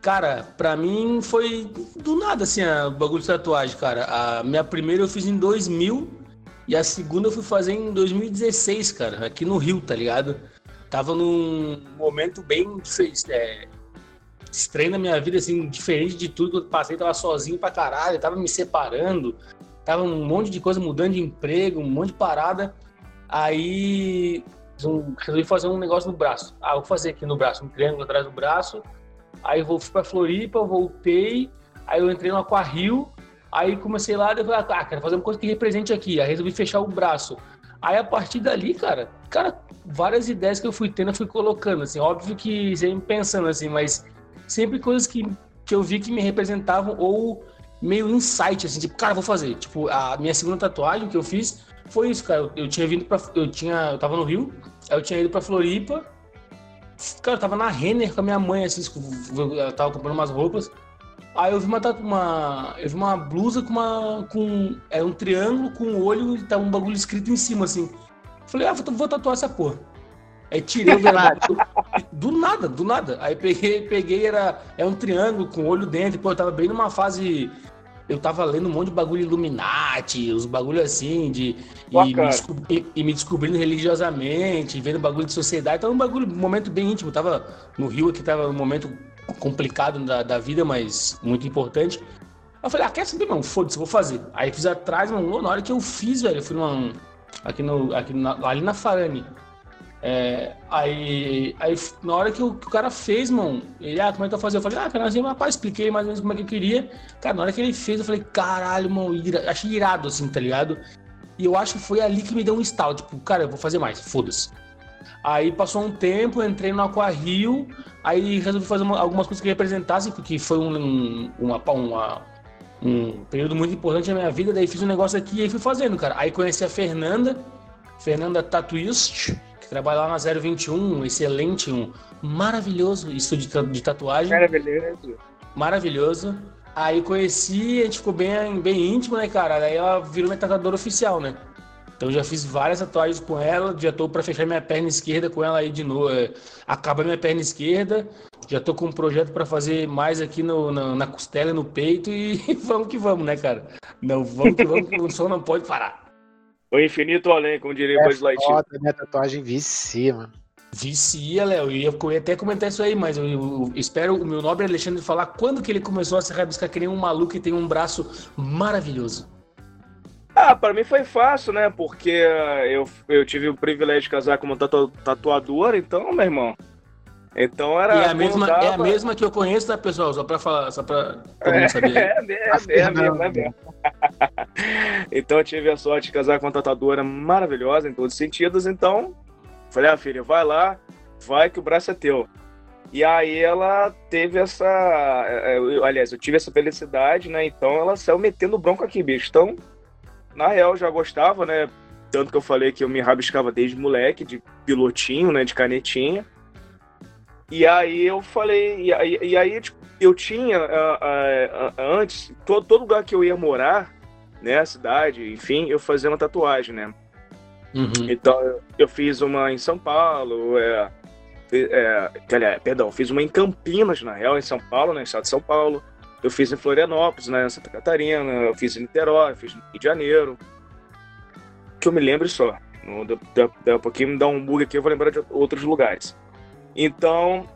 Cara, pra mim foi do nada, assim, o bagulho de tatuagem, cara. A minha primeira eu fiz em 2000 e a segunda eu fui fazer em 2016, cara, aqui no Rio, tá ligado? Tava num momento bem é, estranho na minha vida, assim, diferente de tudo que eu passei, tava sozinho pra caralho, tava me separando, tava um monte de coisa mudando de emprego, um monte de parada. Aí resolvi fazer um negócio no braço. Ah, vou fazer aqui no braço, um triângulo atrás do braço. Aí eu fui pra Floripa, voltei, aí eu entrei no Aquarrio, aí comecei lá, eu falei, ah, quero fazer uma coisa que represente aqui. Aí resolvi fechar o braço. Aí a partir dali, cara, cara, várias ideias que eu fui tendo, eu fui colocando, assim, óbvio que sempre pensando, assim, mas sempre coisas que, que eu vi que me representavam ou meio insight, assim, tipo, cara, vou fazer. Tipo, a minha segunda tatuagem que eu fiz foi isso, cara. Eu, eu tinha vindo pra. Eu tinha. Eu tava no Rio, aí eu tinha ido pra Floripa. Cara, eu tava na Renner com a minha mãe, assim, eu tava comprando umas roupas. Aí eu vi uma, uma, eu vi uma blusa com uma. com. É um triângulo com um olho e tava um bagulho escrito em cima, assim. Falei, ah, vou, vou tatuar essa porra. Aí tirei o (laughs) do, do nada, do nada. Aí peguei, peguei, era. É um triângulo com olho dentro. Pô, eu tava bem numa fase. Eu tava lendo um monte de bagulho Illuminati, os bagulho assim, de. E me, descobri, e me, descobrindo religiosamente, vendo bagulho de sociedade. Tava um bagulho, um momento bem íntimo. Tava no Rio aqui, tava um momento complicado da, da vida, mas muito importante. Eu falei, ah, quer saber, mano? Foda-se, vou fazer. Aí fiz atrás, mano. Na hora que eu fiz, velho, eu fui numa. Aqui no. Aqui na, ali na Farane. É, aí, aí, na hora que o, que o, cara fez, mano, ele, ah, como é que eu fazer? Eu falei, ah, cara, assim, rapaz, expliquei mais ou menos como é que eu queria. Cara, na hora que ele fez, eu falei, caralho, mano, ira, achei irado, assim, tá ligado? E eu acho que foi ali que me deu um estalo, tipo, cara, eu vou fazer mais, foda-se. Aí passou um tempo, entrei no Aquarrio, aí resolvi fazer uma, algumas coisas que representassem, porque foi um, uma, uma, um período muito importante na minha vida, daí fiz um negócio aqui e fui fazendo, cara. Aí conheci a Fernanda, Fernanda Tatuist, que trabalha lá na 021, um excelente, um maravilhoso estúdio de tatuagem. Maravilhoso. Maravilhoso. Aí conheci, a gente ficou bem, bem íntimo, né, cara? Aí ela virou minha tatuadora oficial, né? Então já fiz várias tatuagens com ela, já tô para fechar minha perna esquerda com ela aí de novo. É, acaba minha perna esquerda, já tô com um projeto para fazer mais aqui no, na, na costela e no peito e (laughs) vamos que vamos, né, cara? Não, vamos que vamos, que o som não pode parar. O infinito além, como diria é Buzz Lightyear. Foda, minha tatuagem vicia, mano. Vicia, Léo. Eu ia até comentar isso aí, mas eu, eu, espero o meu nobre Alexandre falar quando que ele começou a se rabiscar que nem um maluco e tem um braço maravilhoso. Ah, para mim foi fácil, né? Porque eu, eu tive o privilégio de casar com uma tatu, tatuadora, então, meu irmão. Então era. E é a, mesma, dava... é a mesma que eu conheço, tá, pessoal? Só pra falar, só pra todo mundo saber. É, é, é, é a mesma, é mesmo. (laughs) então eu tive a sorte de casar com uma tatuadora maravilhosa em todos os sentidos, então. Falei, ah, filha, vai lá, vai que o braço é teu. E aí ela teve essa. Eu, aliás, eu tive essa felicidade, né? Então ela saiu metendo bronco aqui, bicho. Então na real, já gostava, né? Tanto que eu falei que eu me rabiscava desde moleque, de pilotinho, né? De canetinha. E aí eu falei, e aí, e aí tipo, eu tinha uh, uh, uh, antes, todo, todo lugar que eu ia morar, né, cidade, enfim, eu fazia uma tatuagem, né? Uhum. Então eu fiz uma em São Paulo, é, é, perdão, fiz uma em Campinas, na real, em São Paulo, né, estado de São Paulo. Eu fiz em Florianópolis, né, Santa Catarina, eu fiz em Niterói, fiz no Rio de Janeiro. Que eu me lembro só. Daqui a pouquinho me dá um bug aqui, eu vou lembrar de outros lugares. Então,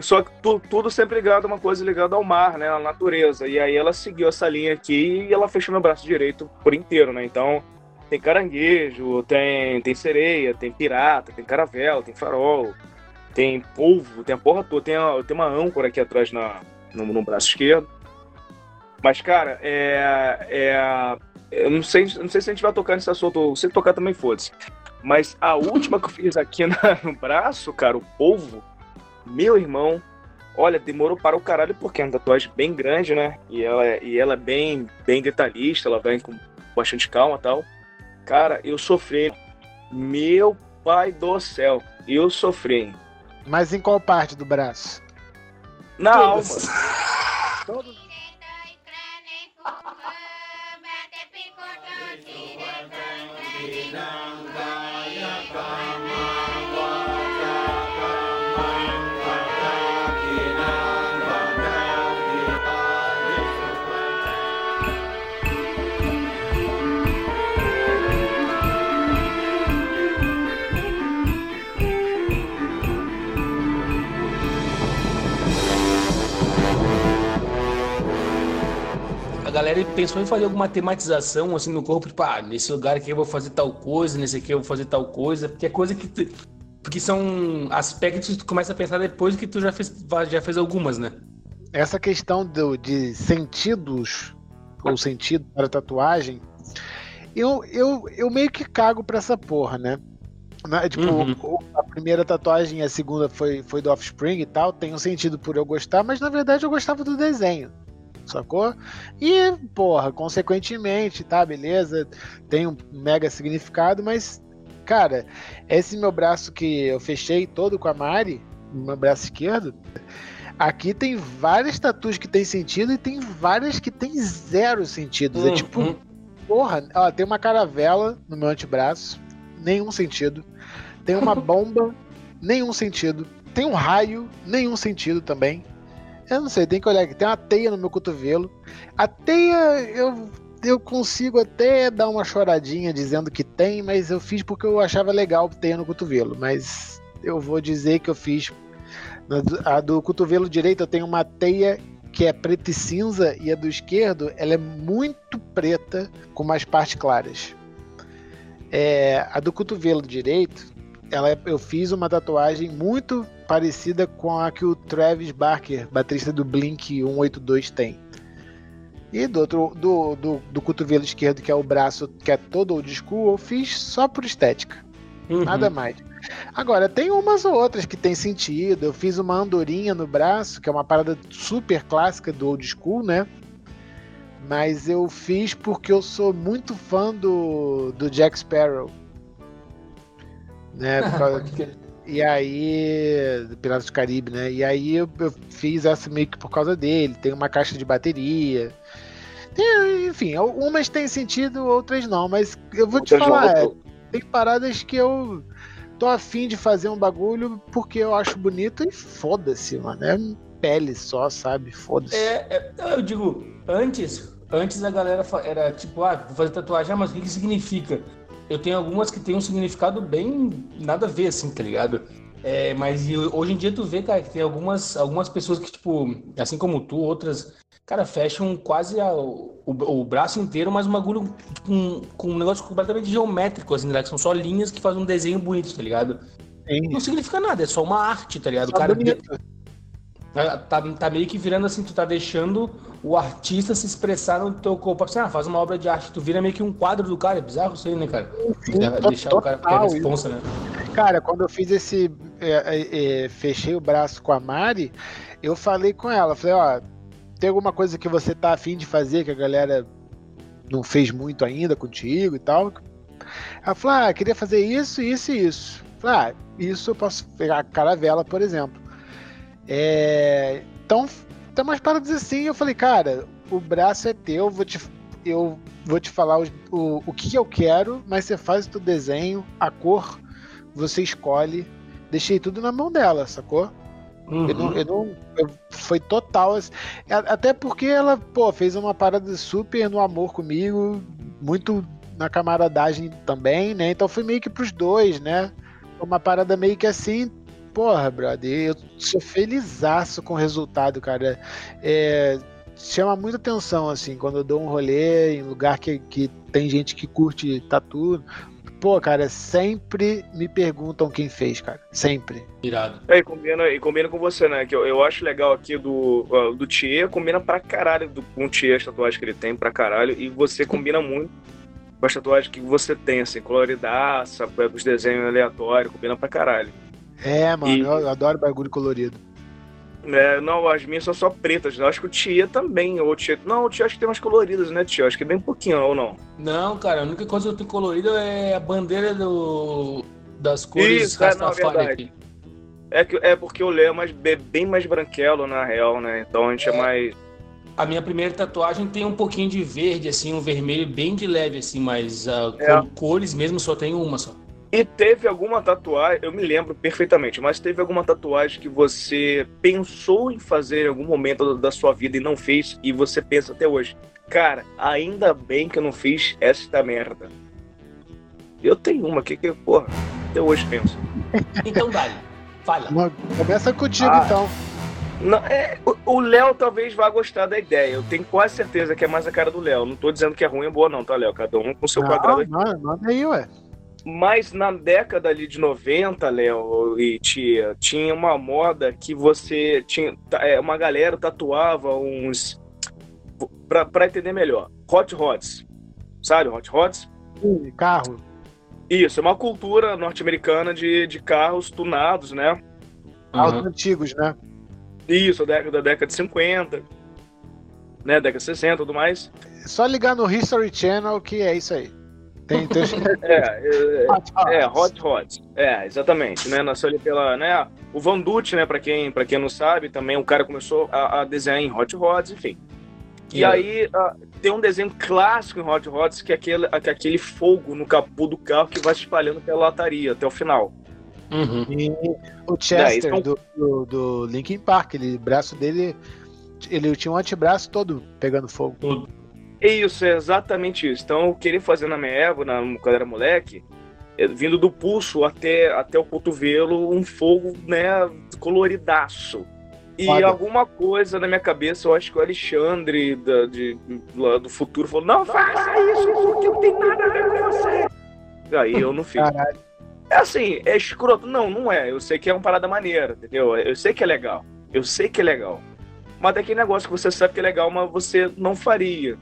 só que tu, tudo sempre ligado a uma coisa ligada ao mar, né, à natureza. E aí ela seguiu essa linha aqui e ela fechou meu braço direito por inteiro, né? Então, tem caranguejo, tem, tem sereia, tem pirata, tem caravela, tem farol, tem polvo, tem a porra toda. Tem, tem uma âncora aqui atrás na, no, no braço esquerdo. Mas, cara, é, é, eu não sei, não sei se a gente vai tocar nesse assunto. Se tocar também foda-se. Mas a última que eu fiz aqui (laughs) na, no braço, cara, o polvo, meu irmão, olha, demorou para o caralho porque é uma tatuagem bem grande, né? E ela, e ela é bem, bem detalhista, ela vem com bastante calma tal. Cara, eu sofri. Meu pai do céu, eu sofri. Mas em qual parte do braço? Na alma. Pensou em fazer alguma tematização assim no corpo, tipo, ah, nesse lugar aqui eu vou fazer tal coisa, nesse aqui eu vou fazer tal coisa, porque é coisa que tu, porque são aspectos que tu começa a pensar depois que tu já fez, já fez algumas, né? Essa questão do, de sentidos ou sentido para tatuagem, eu, eu, eu meio que cago pra essa porra, né? Tipo, uhum. a primeira tatuagem, a segunda foi, foi do Offspring e tal, tem um sentido por eu gostar, mas na verdade eu gostava do desenho. Sacou? E, porra, consequentemente, tá, beleza, tem um mega significado, mas, cara, esse meu braço que eu fechei todo com a Mari, meu braço esquerdo, aqui tem várias tatuas que tem sentido e tem várias que tem zero sentido. É Hum, tipo, hum. porra, ó, tem uma caravela no meu antebraço, nenhum sentido. Tem uma (laughs) bomba, nenhum sentido. Tem um raio, nenhum sentido também. Eu não sei, tem que olhar aqui. Tem uma teia no meu cotovelo. A teia eu, eu consigo até dar uma choradinha dizendo que tem, mas eu fiz porque eu achava legal teia no cotovelo. Mas eu vou dizer que eu fiz. A do cotovelo direito eu tenho uma teia que é preta e cinza e a do esquerdo ela é muito preta com mais partes claras. É, a do cotovelo direito, ela é- eu fiz uma tatuagem muito parecida com a que o Travis Barker, baterista do Blink 182, tem. E do outro do, do, do cotovelo esquerdo, que é o braço que é todo old school, eu fiz só por estética. Uhum. Nada mais. Agora, tem umas ou outras que tem sentido. Eu fiz uma andorinha no braço, que é uma parada super clássica do old school, né? Mas eu fiz porque eu sou muito fã do, do Jack Sparrow. Né? Por (laughs) causa-. E aí. do Piratas do Caribe, né? E aí eu, eu fiz essa meio que por causa dele. Tem uma caixa de bateria. Tem, enfim, umas têm sentido, outras não. Mas eu vou te Outras não, falar, é, tem paradas que eu tô afim de fazer um bagulho porque eu acho bonito e foda-se, mano. É pele só, sabe? Foda-se. É, é, eu digo, antes, antes a galera era tipo, ah, vou fazer tatuagem, ah, mas o que, que significa? Eu tenho algumas que tem um significado bem nada a ver, assim, tá ligado? É, mas hoje em dia tu vê, cara, que tem algumas, algumas pessoas que, tipo, assim como tu, outras, cara, fecham quase a- o, o braço inteiro, mas um bagulho com, com um negócio completamente geométrico, assim, né? Que são só linhas que fazem um desenho bonito, tá ligado? Sim. Não significa nada, é só uma arte, tá ligado? O Só cara bonito. Tá, tá- tá meio que virando assim, tu tá deixando o artista se expressar no teu corpo. Assim, ah, faz uma obra de arte, tu vira meio que um quadro do cara. É bizarro isso aí, né, cara? Sim, Deve deixar o cara ter a responsa, né? Cara, quando eu fiz esse. é, é, é, fechei o braço com a Mari, eu falei com ela, falei, ó, tem alguma coisa que você tá afim de fazer que a galera não fez muito ainda contigo e tal? Ela falou, ah, queria fazer isso, isso e isso. Eu Falei, ah, isso eu posso pegar a caravela, por exemplo. É, então, tem umas paradas assim, eu falei, cara, o braço é teu, vou te, eu vou te falar os- o, o que eu quero, mas você faz o teu desenho, a cor, você escolhe. Deixei tudo na mão dela, sacou? Uhum. Eu não, eu não- eu- foi total. assim, Até porque ela, pô, fez uma parada super no amor comigo, muito na camaradagem também, né? Então foi meio que pros dois, né? Uma parada meio que assim, porra, brother, eu sou felizaço com o resultado, cara. É, chama muita atenção, assim, quando eu dou um rolê em lugar que, que tem gente que curte tatu. Pô, cara, sempre me perguntam quem fez, cara. Sempre. Irado. É, e combina, e combina com você, né? Que eu, eu acho legal aqui do, uh, do Thier, combina pra caralho do, com o Thier, as tatuagens que ele tem, pra caralho. E você combina muito com as tatuagens que você tem, assim, coloridaça, com os desenhos aleatórios, combina pra caralho. É, mano, E- eu adoro bagulho colorido. É, não, as minhas são só pretas. Eu acho que o Tia também. Ou o Tia... Não, o Tia acho que tem umas coloridas, né, Tia? Acho que é bem pouquinho, ou não? Não, cara, a única coisa que eu tenho colorida é a bandeira do, das cores Isso, é, não, verdade. aqui. É, que, é porque o Léo é mais, bem bem mais branquelo, na real, né? Então a gente é, É. mais. A minha primeira tatuagem tem um pouquinho de verde, assim, um vermelho bem de leve, assim, mas ah, É. com cores mesmo só tem uma só. E teve alguma tatuagem, eu me lembro perfeitamente, mas teve alguma tatuagem que você pensou em fazer em algum momento da sua vida e não fez, e você pensa até hoje, cara, ainda bem que eu não fiz esta merda. Eu tenho uma aqui que, porra, até hoje penso. (laughs) Então, Dali, fala. Começa contigo, Ah. então. Não, é, o- Léo talvez vá gostar da ideia. Eu tenho quase certeza que é mais a cara do Léo. Não tô dizendo que é ruim ou boa, não, tá, Léo? Cada um com seu quadrado. Não, manda aí, ué. Mas na década ali de 90, Léo e Tia, tinha uma moda que você tinha. ta- é, Uma galera tatuava uns. Pra, pra entender melhor, Hot Rods. Sabe, Hot Rods? Ih, Carro. Isso, é uma cultura norte-americana de, de carros tunados, né? Carros Uhum. antigos, né? Isso, da década, da década de 50. né? Década de 60 e tudo mais. Só ligar no History Channel que é isso aí. Tem, tem... (laughs) é, é, é, Hot Hot. É, exatamente, né? Nasceu ali pela, né? O Van Dutt, né? Para quem, pra quem não sabe, também o cara começou a, a desenhar em Hot Rods, enfim. E aí uh, tem um desenho clássico em Hot Rods que é aquele, que é aquele fogo no capô do carro que vai se espalhando pela lataria até o final. Uhum. E o Chester é, então... do, do, do Linkin Park, ele, braço dele, ele tinha um antebraço todo pegando fogo. Todo. Isso, é exatamente isso. Então eu queria fazer na minha égua, na, quando era moleque, é, vindo do pulso até, até o cotovelo, um fogo, né, coloridaço. E Foda. alguma coisa na minha cabeça, eu acho que o Alexandre da, de, do futuro falou: Não faça isso, isso aqui não tem nada a ver com você. Aí eu não fiz. Caralho. É assim, é escroto. Não, não é. Eu sei que é uma parada maneira, entendeu? Eu sei que é legal. Eu sei que é legal. Mas daquele negócio que você sabe que é legal, mas você não faria.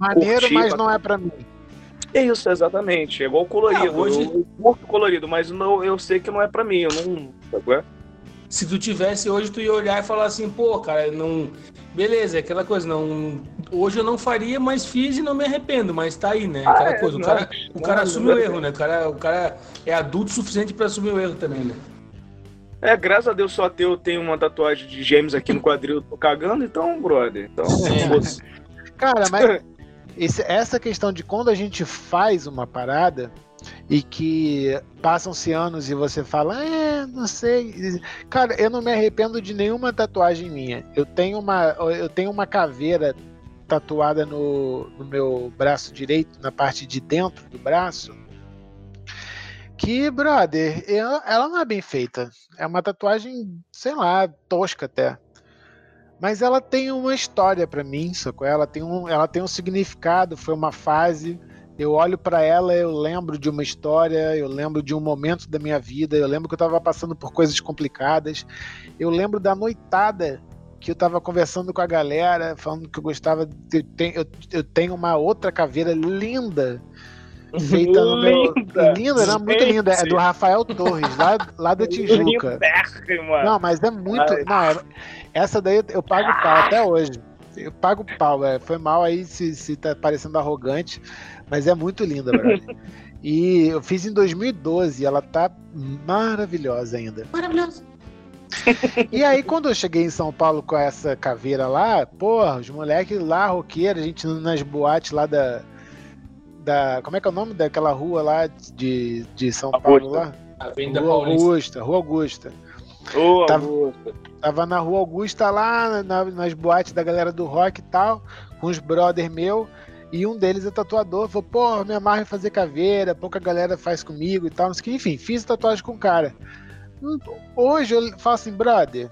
Maneiro, curtir, mas não é para mim. É isso, exatamente. É igual colorido. Ah, hoje... Eu curto colorido, mas não, eu sei que não é para mim. Eu não. Sabe? É? Se tu tivesse hoje, tu ia olhar e falar assim, pô, cara, não. Beleza, é aquela coisa, não. Hoje eu não faria, mas fiz e não me arrependo, mas tá aí, né? Aquela ah, é, coisa. O cara, o cara assume o erro, né? O cara, o cara é adulto o suficiente para assumir o erro também, né? É, graças a Deus só teu tem uma tatuagem de gêmeos aqui no quadril, tô cagando, então, brother. Então, é. Cara, mas (laughs) esse, essa questão de quando a gente faz uma parada e que passam-se anos e você fala, é, não sei. Cara, eu não me arrependo de nenhuma tatuagem minha. Eu tenho uma, eu tenho uma caveira tatuada no, no meu braço direito, na parte de dentro do braço. Que, brother, ela não é bem feita. É uma tatuagem, sei lá, tosca até. Mas ela tem uma história para mim, sacou? Ela tem, um, ela tem um significado, foi uma fase. Eu olho para ela, eu lembro de uma história, eu lembro de um momento da minha vida, eu lembro que eu estava passando por coisas complicadas. Eu lembro da noitada que eu estava conversando com a galera, falando que eu gostava. De, eu, eu tenho uma outra caveira linda feita no meu. Linda, não, muito linda. É do Rafael Torres, lá, lá (laughs) da Tijuca. Não, mas é muito. Não, é, essa daí eu pago pau até hoje. Eu pago pau, é. Foi mal aí se, se tá parecendo arrogante, mas é muito linda, velho. (laughs) E eu fiz em 2012, ela tá maravilhosa ainda. Maravilhosa. (laughs) E aí, quando eu cheguei em São Paulo com essa caveira lá, porra, os moleques lá, roqueiros, a gente nas boates lá da, da. Como é que é o nome daquela rua lá de, de São Paulo lá? Avenida Rua Paulista. Augusta, Rua Augusta. Oh, tava, tava, na Rua Augusta lá, na, nas boates da galera do rock e tal, com os brother meu. E um deles é tatuador, falou, pô, me amarra em fazer caveira, pouca galera faz comigo e tal, não sei o que. Enfim, fiz tatuagem com o cara. Hoje eu falo assim, brother,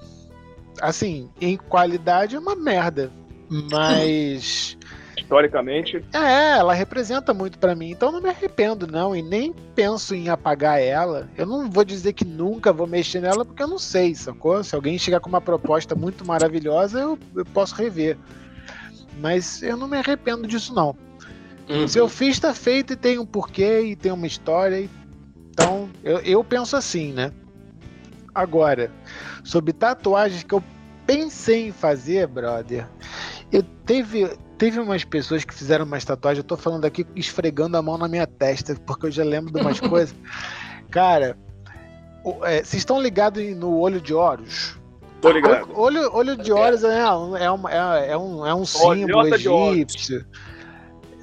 assim, em qualidade é uma merda. Mas (laughs) historicamente. É, ela representa muito para mim, então não me arrependo não e nem penso em apagar ela. Eu não vou dizer que nunca vou mexer nela porque eu não sei, sacou? Se alguém chegar com uma proposta muito maravilhosa, eu, eu posso rever. Mas eu não me arrependo disso não. Uhum. Se eu fiz, tá feito e tem um porquê e tem uma história. Então, eu, eu penso assim, né? Agora, sobre tatuagens que eu pensei em fazer, brother, eu teve Teve umas pessoas que fizeram umas tatuagens, eu tô falando aqui esfregando a mão na minha testa, porque eu já lembro de umas (laughs) coisas. Cara, é, vocês estão ligados no olho de Horus? Tô ligado. Olho, olho de Horus é, é, um, é, um, é um símbolo egípcio.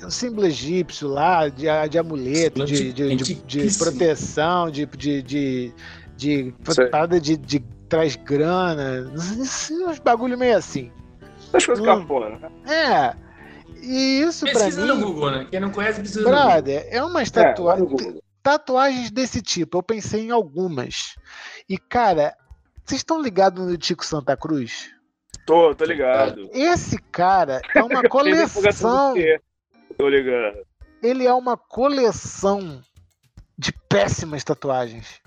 É um símbolo egípcio lá, de, de amuleto, de, de, de, de proteção, de, de, de, de parada de, de traz grana, uns bagulho meio assim. As coisas hum, né? É. E isso para mim. no Google, né? Quem não conhece precisa Brother, é uma tatuagem. É, tatuagens desse tipo. Eu pensei em algumas. E, cara, vocês estão ligados no Tico Santa Cruz? Tô, tô ligado. Esse cara é uma (laughs) coleção. tô ligado. Ele é uma coleção de péssimas tatuagens.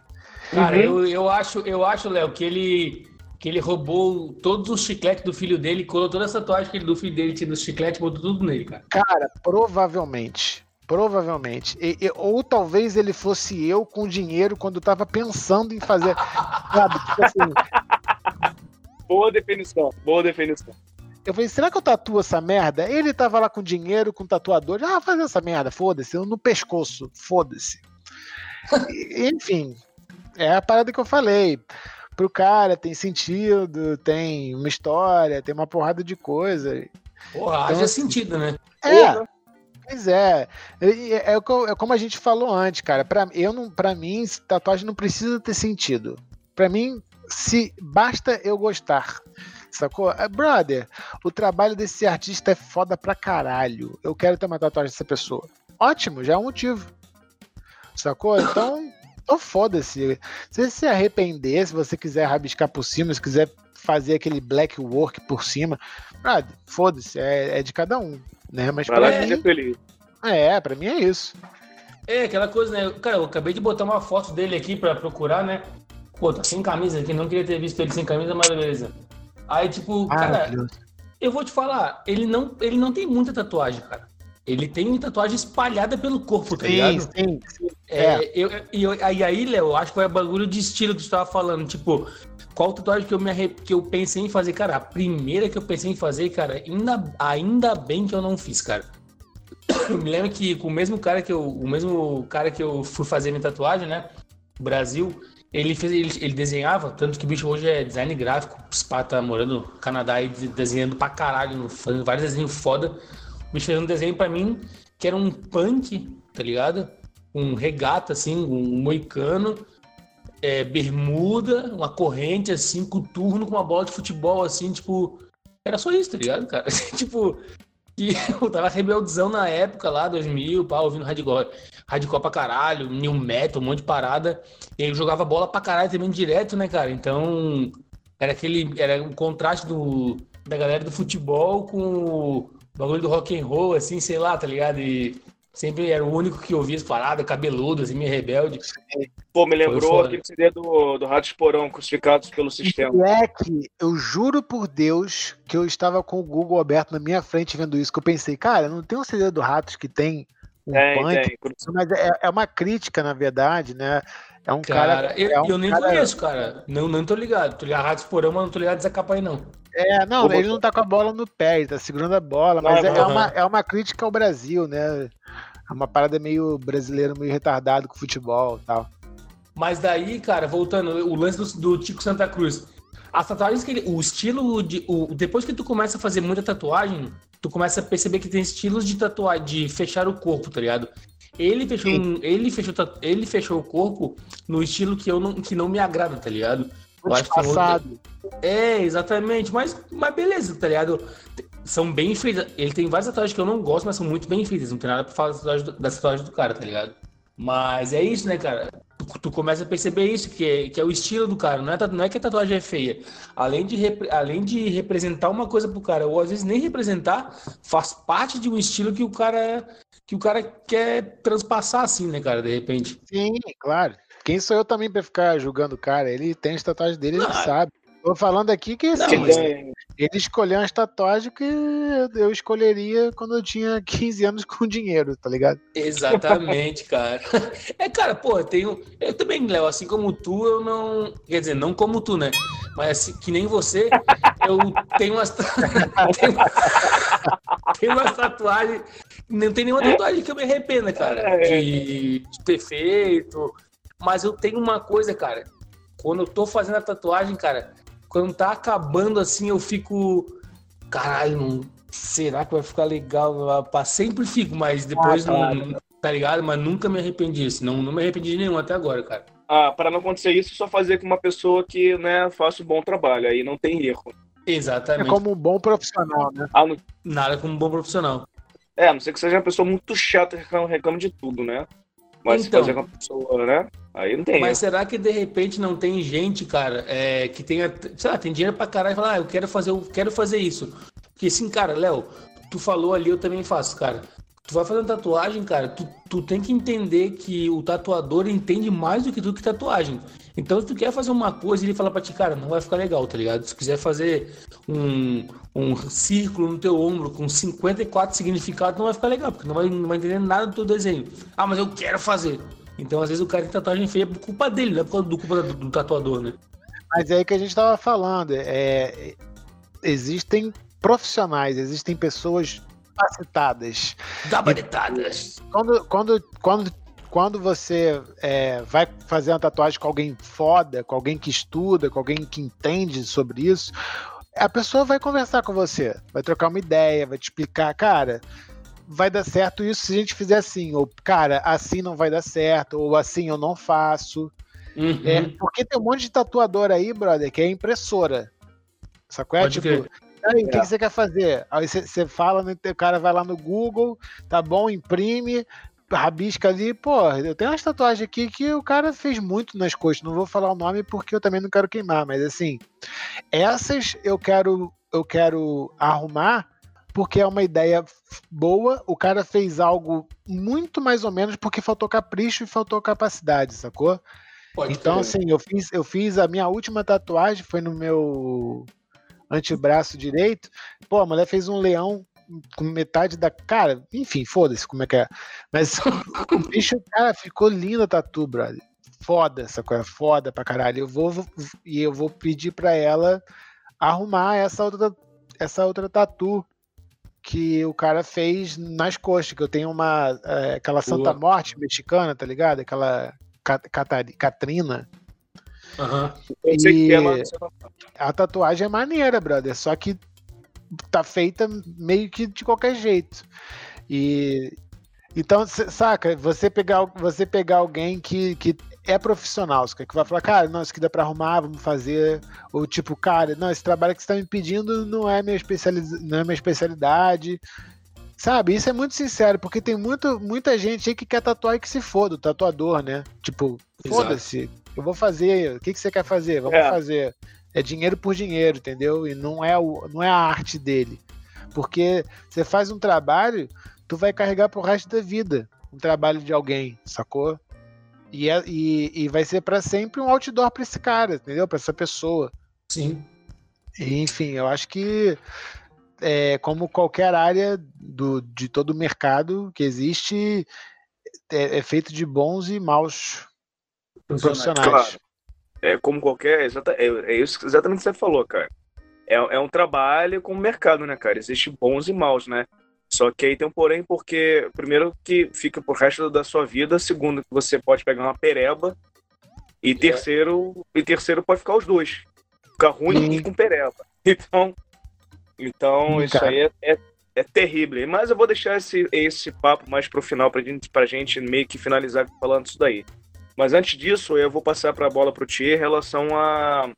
Cara, uhum. eu, eu acho, eu acho, Léo, que ele que ele roubou todos os chicletes do filho dele, colou toda essa tatuagem que ele, do filho dele tinha nos chicletes, botou tudo nele, cara. Cara, provavelmente. Provavelmente. E, e, ou talvez ele fosse eu com dinheiro quando tava pensando em fazer. (laughs) sabe? Tipo assim. Boa definição, boa definição. Eu falei, será que eu tatuo essa merda? Ele tava lá com dinheiro, com tatuador. Ah, faz essa merda, foda-se. Eu no pescoço, foda-se. Enfim, é a parada que eu falei. Pro cara tem sentido, tem uma história, tem uma porrada de coisa. Porra, então, haja assim, sentido, né? É. Pois é. É, é, é, como a gente falou antes, cara. Pra, eu não, pra mim, tatuagem não precisa ter sentido. Pra mim, se basta eu gostar. Sacou? É, brother, o trabalho desse artista é foda pra caralho. Eu quero ter uma tatuagem dessa pessoa. Ótimo, já é um motivo. Sacou? Então, então foda-se. Se você se arrepender, se você quiser rabiscar por cima, se quiser fazer aquele black work por cima, ah, foda-se, é, é, de cada um, né? Mas pra mim, feliz. É, pra mim é isso. É, aquela coisa, né? Cara, eu acabei de botar uma foto dele aqui pra procurar, né? Pô, tá sem camisa aqui, não queria ter visto ele sem camisa, mas beleza. Aí, tipo, ah, cara, eu vou te falar, ele não, ele não tem muita tatuagem, cara. Ele tem tatuagem espalhada pelo corpo, tá sim, ligado? Sim, sim. É, é. Eu, eu, e aí, Léo, acho que foi bagulho de estilo que você tava falando. Tipo, qual tatuagem que eu, me que eu pensei em fazer? Cara, a primeira que eu pensei em fazer, cara, ainda, ainda bem que eu não fiz, cara. Eu (coughs) me lembro que com o mesmo cara que eu, o mesmo cara que eu fui fazer minha tatuagem, né? Brasil, ele fez, ele, ele desenhava, tanto que o bicho hoje é design gráfico, o Spa tá morando no Canadá e desenhando pra caralho, fazendo vários desenhos foda. O bicho fez um desenho para mim que era um punk, tá ligado? Um regata, assim, um moicano, é, bermuda, uma corrente, assim, coturno com uma bola de futebol, assim, tipo. Era só isso, tá ligado, cara? (laughs) tipo. E (laughs) eu tava rebeldzão na época lá, 2000, pá, ouvindo hardcore, hardcore pra caralho, new metal, um monte de parada. E eu jogava bola pra caralho também direto, né, cara? Então, era aquele. Era um contraste do, da galera do futebol com bagulho do rock and roll, assim, sei lá, tá ligado? E sempre era o único que ouvia as paradas, cabeludo, assim, meio rebelde. Pô, me lembrou aquele CD do, do Rato Esporão, crucificados pelo sistema. É que eu juro por Deus que eu estava com o Google aberto na minha frente vendo isso, que eu pensei, cara, não tem um CD do Ratos que tem um tem, punk, tem. mas é, é, uma crítica, na verdade, né? É um cara. cara eu, é um eu nem cara... conheço, cara. Não, não tô ligado. Tô ligado Ratos Porão, mas não tô ligado dessa capa aí, não. É, não, Como... ele não tá com a bola no pé, ele tá segurando a bola, mas é, é, uma, é uma crítica ao Brasil, né? É uma parada meio brasileiro, meio retardado com futebol e tal. Mas daí, cara, voltando, o lance do, do Tico Santa Cruz. As tatuagens que ele. O estilo de. O, depois que tu começa a fazer muita tatuagem, tu começa a perceber que tem estilos de tatuagem, de fechar o corpo, tá ligado? Ele fechou, um, ele fechou, ele fechou o corpo no estilo que eu não, que não me agrada, tá ligado? Eu acho passado. É, exatamente. Mas, mas beleza, tá ligado? São bem feitas. Ele tem várias tatuagens que eu não gosto, mas são muito bem feitas. Não tem nada pra falar das tatuagens do, das tatuagens do cara, tá ligado? Mas é isso, né, cara? Tu, tu, começa a perceber isso, que é, que é o estilo do cara. Não é, não é que a tatuagem é feia. Além de, rep, além de representar uma coisa pro cara, ou às vezes nem representar, faz parte de um estilo que o cara que o cara quer transpassar assim, né, cara, de repente. Sim, claro. Quem sou eu também pra ficar julgando o cara? Ele tem as tatuagens dele, ele sabe. Tô falando aqui que assim, não, ele escolheu umas tatuagens que eu escolheria quando eu tinha (laughs) 15 anos com dinheiro, tá ligado? Exatamente, cara. É, cara, pô, eu tenho. Eu também, Léo, assim como tu, eu não. Quer dizer, não como tu, né? Mas assim, que nem você, eu tenho umas. (laughs) tenho... tenho umas tatuagens. Não tem nenhuma tatuagem que eu me arrependa, cara. De, de ter feito mas eu tenho uma coisa, cara. Quando eu tô fazendo a tatuagem, cara, quando tá acabando assim, eu fico. Caralho, não... será que vai ficar legal? Pra sempre fico, mas depois ah, não. Tá ligado? Mas nunca me arrependi. Assim, não, não me arrependi de nenhum até agora, cara. Ah, para não acontecer isso, só fazer com uma pessoa que, né, faça um bom trabalho. Aí não tem erro. Exatamente. É como um bom profissional, né? Ah, não... Nada como um bom profissional. É, a não ser que seja uma pessoa muito chata e reclama de tudo, né? Mas então, fazer com a pessoa, né? Aí não tem. Mas será que de repente não tem gente, cara, é, que tenha, sei lá, tem dinheiro pra caralho e fala, ah, eu quero fazer, eu quero fazer isso. Porque assim, cara, Léo, tu falou ali, eu também faço, cara. Tu vai fazer tatuagem, cara, tu, tu tem que entender que o tatuador entende mais do que tu que tatuagem. Então, se tu quer fazer uma coisa e ele fala pra ti, cara, não vai ficar legal, tá ligado? Se tu quiser fazer um, um círculo no teu ombro com 54 significados, não vai ficar legal, porque não vai, não vai entender nada do teu desenho. Ah, mas eu quero fazer. Então, às vezes, o cara tem tatuagem feia por culpa dele, não é por causa do culpa do, do tatuador, né? Mas é aí que a gente tava falando, é, existem profissionais, existem pessoas capacitadas. Gabaritadas. Quando, quando, quando, quando você é, vai fazer uma tatuagem com alguém foda, com alguém que estuda, com alguém que entende sobre isso, a pessoa vai conversar com você, vai trocar uma ideia, vai te explicar, cara, vai dar certo isso se a gente fizer assim, ou cara, assim não vai dar certo, ou assim eu não faço. Uhum. É, porque tem um monte de tatuador aí, brother, que é impressora. Sacou? É, tipo, aí, o que, É. que você quer fazer? Aí você fala, o cara vai lá no Google, tá bom, imprime, rabisca ali, pô, eu tenho umas tatuagens aqui que o cara fez muito nas costas, não vou falar o nome porque eu também não quero queimar, mas assim, essas eu quero eu quero arrumar porque é uma ideia boa, o cara fez algo muito mais ou menos porque faltou capricho e faltou capacidade, sacou? Pode Então, assim, eu fiz, eu fiz a minha última tatuagem, foi no meu antebraço direito. Pô, a mulher fez um leão com metade da. Cara, enfim, foda-se como é que é. Mas (laughs) o bicho, cara, ficou linda a tatu, brother. Foda essa coisa, foda pra caralho. Eu vou e eu vou pedir pra ela arrumar essa outra, essa outra tatu que o cara fez nas costas, que eu tenho uma é, aquela Santa Boa. Morte mexicana, tá ligado? Aquela Ca- Catari- Catrina. É, E- a tatuagem é maneira, brother. Só que tá feita meio que de qualquer jeito. E então, saca, você pegar, você pegar alguém que, que é profissional, que vai falar, cara, não, isso aqui dá pra arrumar, vamos fazer. Ou tipo, cara, não, esse trabalho que você tá me pedindo não é minha, especializa, não é minha especialidade. Sabe, isso é muito sincero, porque tem muito, muita gente aí que quer tatuar e que se foda, o tatuador, né? Tipo, foda-se, eu vou fazer, o que, que você quer fazer? Vamos É. fazer. É dinheiro por dinheiro, entendeu? E não é, o, não é a arte dele. Porque você faz um trabalho, tu vai carregar pro resto da vida um trabalho de alguém, sacou? E, é- e, e vai ser pra sempre um outdoor pra esse cara, entendeu? Pra essa pessoa. Sim. E, enfim, eu acho que é, como qualquer área do, de todo o mercado que existe, é, é feito de bons e maus profissionais. Claro. É como qualquer. exata- É, é isso exatamente que você falou, cara. É, é um trabalho com o mercado, né, cara? Existem bons e maus, né? Só que aí tem um porém, porque, primeiro, que fica pro resto da sua vida, segundo, que você pode pegar uma pereba, e terceiro, e terceiro pode ficar os dois. Ficar ruim Sim. e com pereba. (laughs) Então, então Sim, isso cara. aí é, é, é terrível. Mas eu vou deixar esse, esse papo mais pro final pra gente, pra gente meio que finalizar falando isso daí. Mas antes disso, eu vou passar para a bola para o Thier em relação a,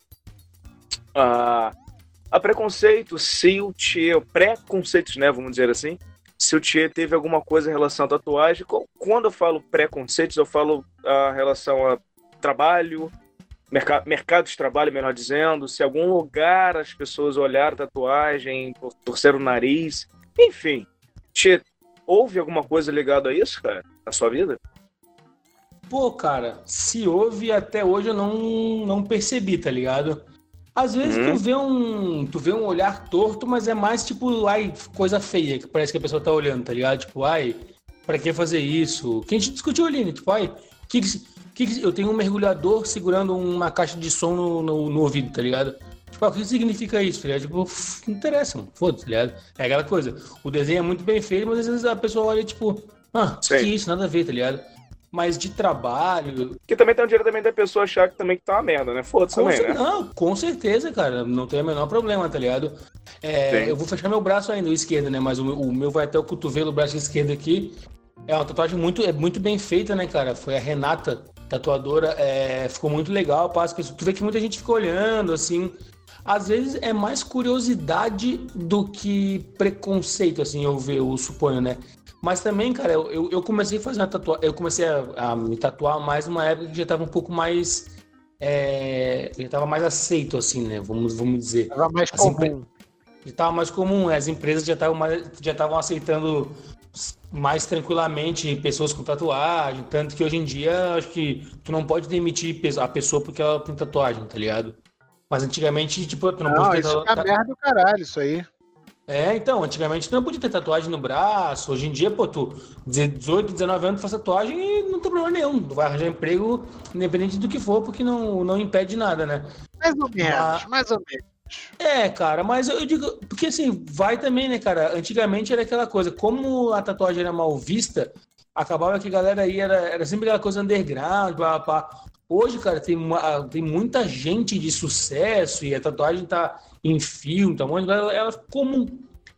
a, a preconceito, se o Thier, preconceitos, né, vamos dizer assim, se o Thier teve alguma coisa em relação à tatuagem. Quando eu falo preconceitos, eu falo a relação a trabalho, merca, mercado de trabalho, melhor dizendo, se algum lugar as pessoas olharam tatuagem, tor- torceram o nariz, enfim. Thier, houve alguma coisa ligada a isso, cara, na sua vida? Pô, cara, se houve até hoje eu não, não percebi, tá ligado? Às vezes Uhum. tu vê um tu vê um olhar torto, mas é mais tipo, ai, coisa feia, que parece que a pessoa tá olhando, tá ligado? Tipo, ai, pra que fazer isso? Que a gente discutiu ali, né? Tipo, ai, que que, que que- eu tenho um mergulhador segurando uma caixa de som no, no, no ouvido, tá ligado? Tipo, ah, o que significa isso, tá ligado? Tipo, não interessa, mano. Foda-se, tá ligado? É aquela coisa. O desenho é muito bem feito, mas às vezes a pessoa olha, tipo, ah, que Sim. isso, nada a ver, tá ligado? Mas de trabalho, Que também tem o direito também da pessoa achar que também que tá uma merda, né? Foda-se também, cer- né? Não, com certeza, cara. Não tem o menor problema, tá ligado? É, eu vou fechar meu braço ainda, o esquerdo, né? Mas o, meu- o meu vai até o cotovelo, o braço esquerdo aqui. É uma tatuagem muito, é muito bem feita, né, cara? Foi a Renata, tatuadora. é, ficou muito legal. Passa, que tu vê que muita gente fica olhando, assim. Às vezes é mais curiosidade do que preconceito, assim, eu, ve- eu suponho, né? Mas também, cara, eu, eu- comecei a fazer uma tatuagem. Eu comecei a, a me tatuar mais numa época que já tava um pouco mais. É, já tava mais aceito, assim, né? Vamos, vamos dizer. Tava mais Assim, comum. Já tava mais comum, né? as empresas já estavam mais- já estavam aceitando mais tranquilamente pessoas com tatuagem, tanto que hoje em dia acho que tu não pode demitir a pessoa porque ela tem tatuagem, tá ligado? Mas antigamente, tipo, tu não, Não, podia ter isso é uma merda do caralho, isso aí. É, então, antigamente tu não podia ter tatuagem no braço. Hoje em dia, pô, tu 18, 19 anos tu faz tatuagem e não tem problema nenhum. Tu vai arranjar emprego independente do que for, porque não, não impede nada, né? Mais ou menos, Mas- mais ou menos. É, cara, mas eu digo, porque assim, vai também, né, cara? Antigamente era aquela coisa, como a tatuagem era mal vista, acabava que a galera aí era, era sempre aquela coisa underground, blá, blá. Hoje, cara, tem, uma, tem muita gente de sucesso e a tatuagem tá em filme, tá, ela, ela é comum.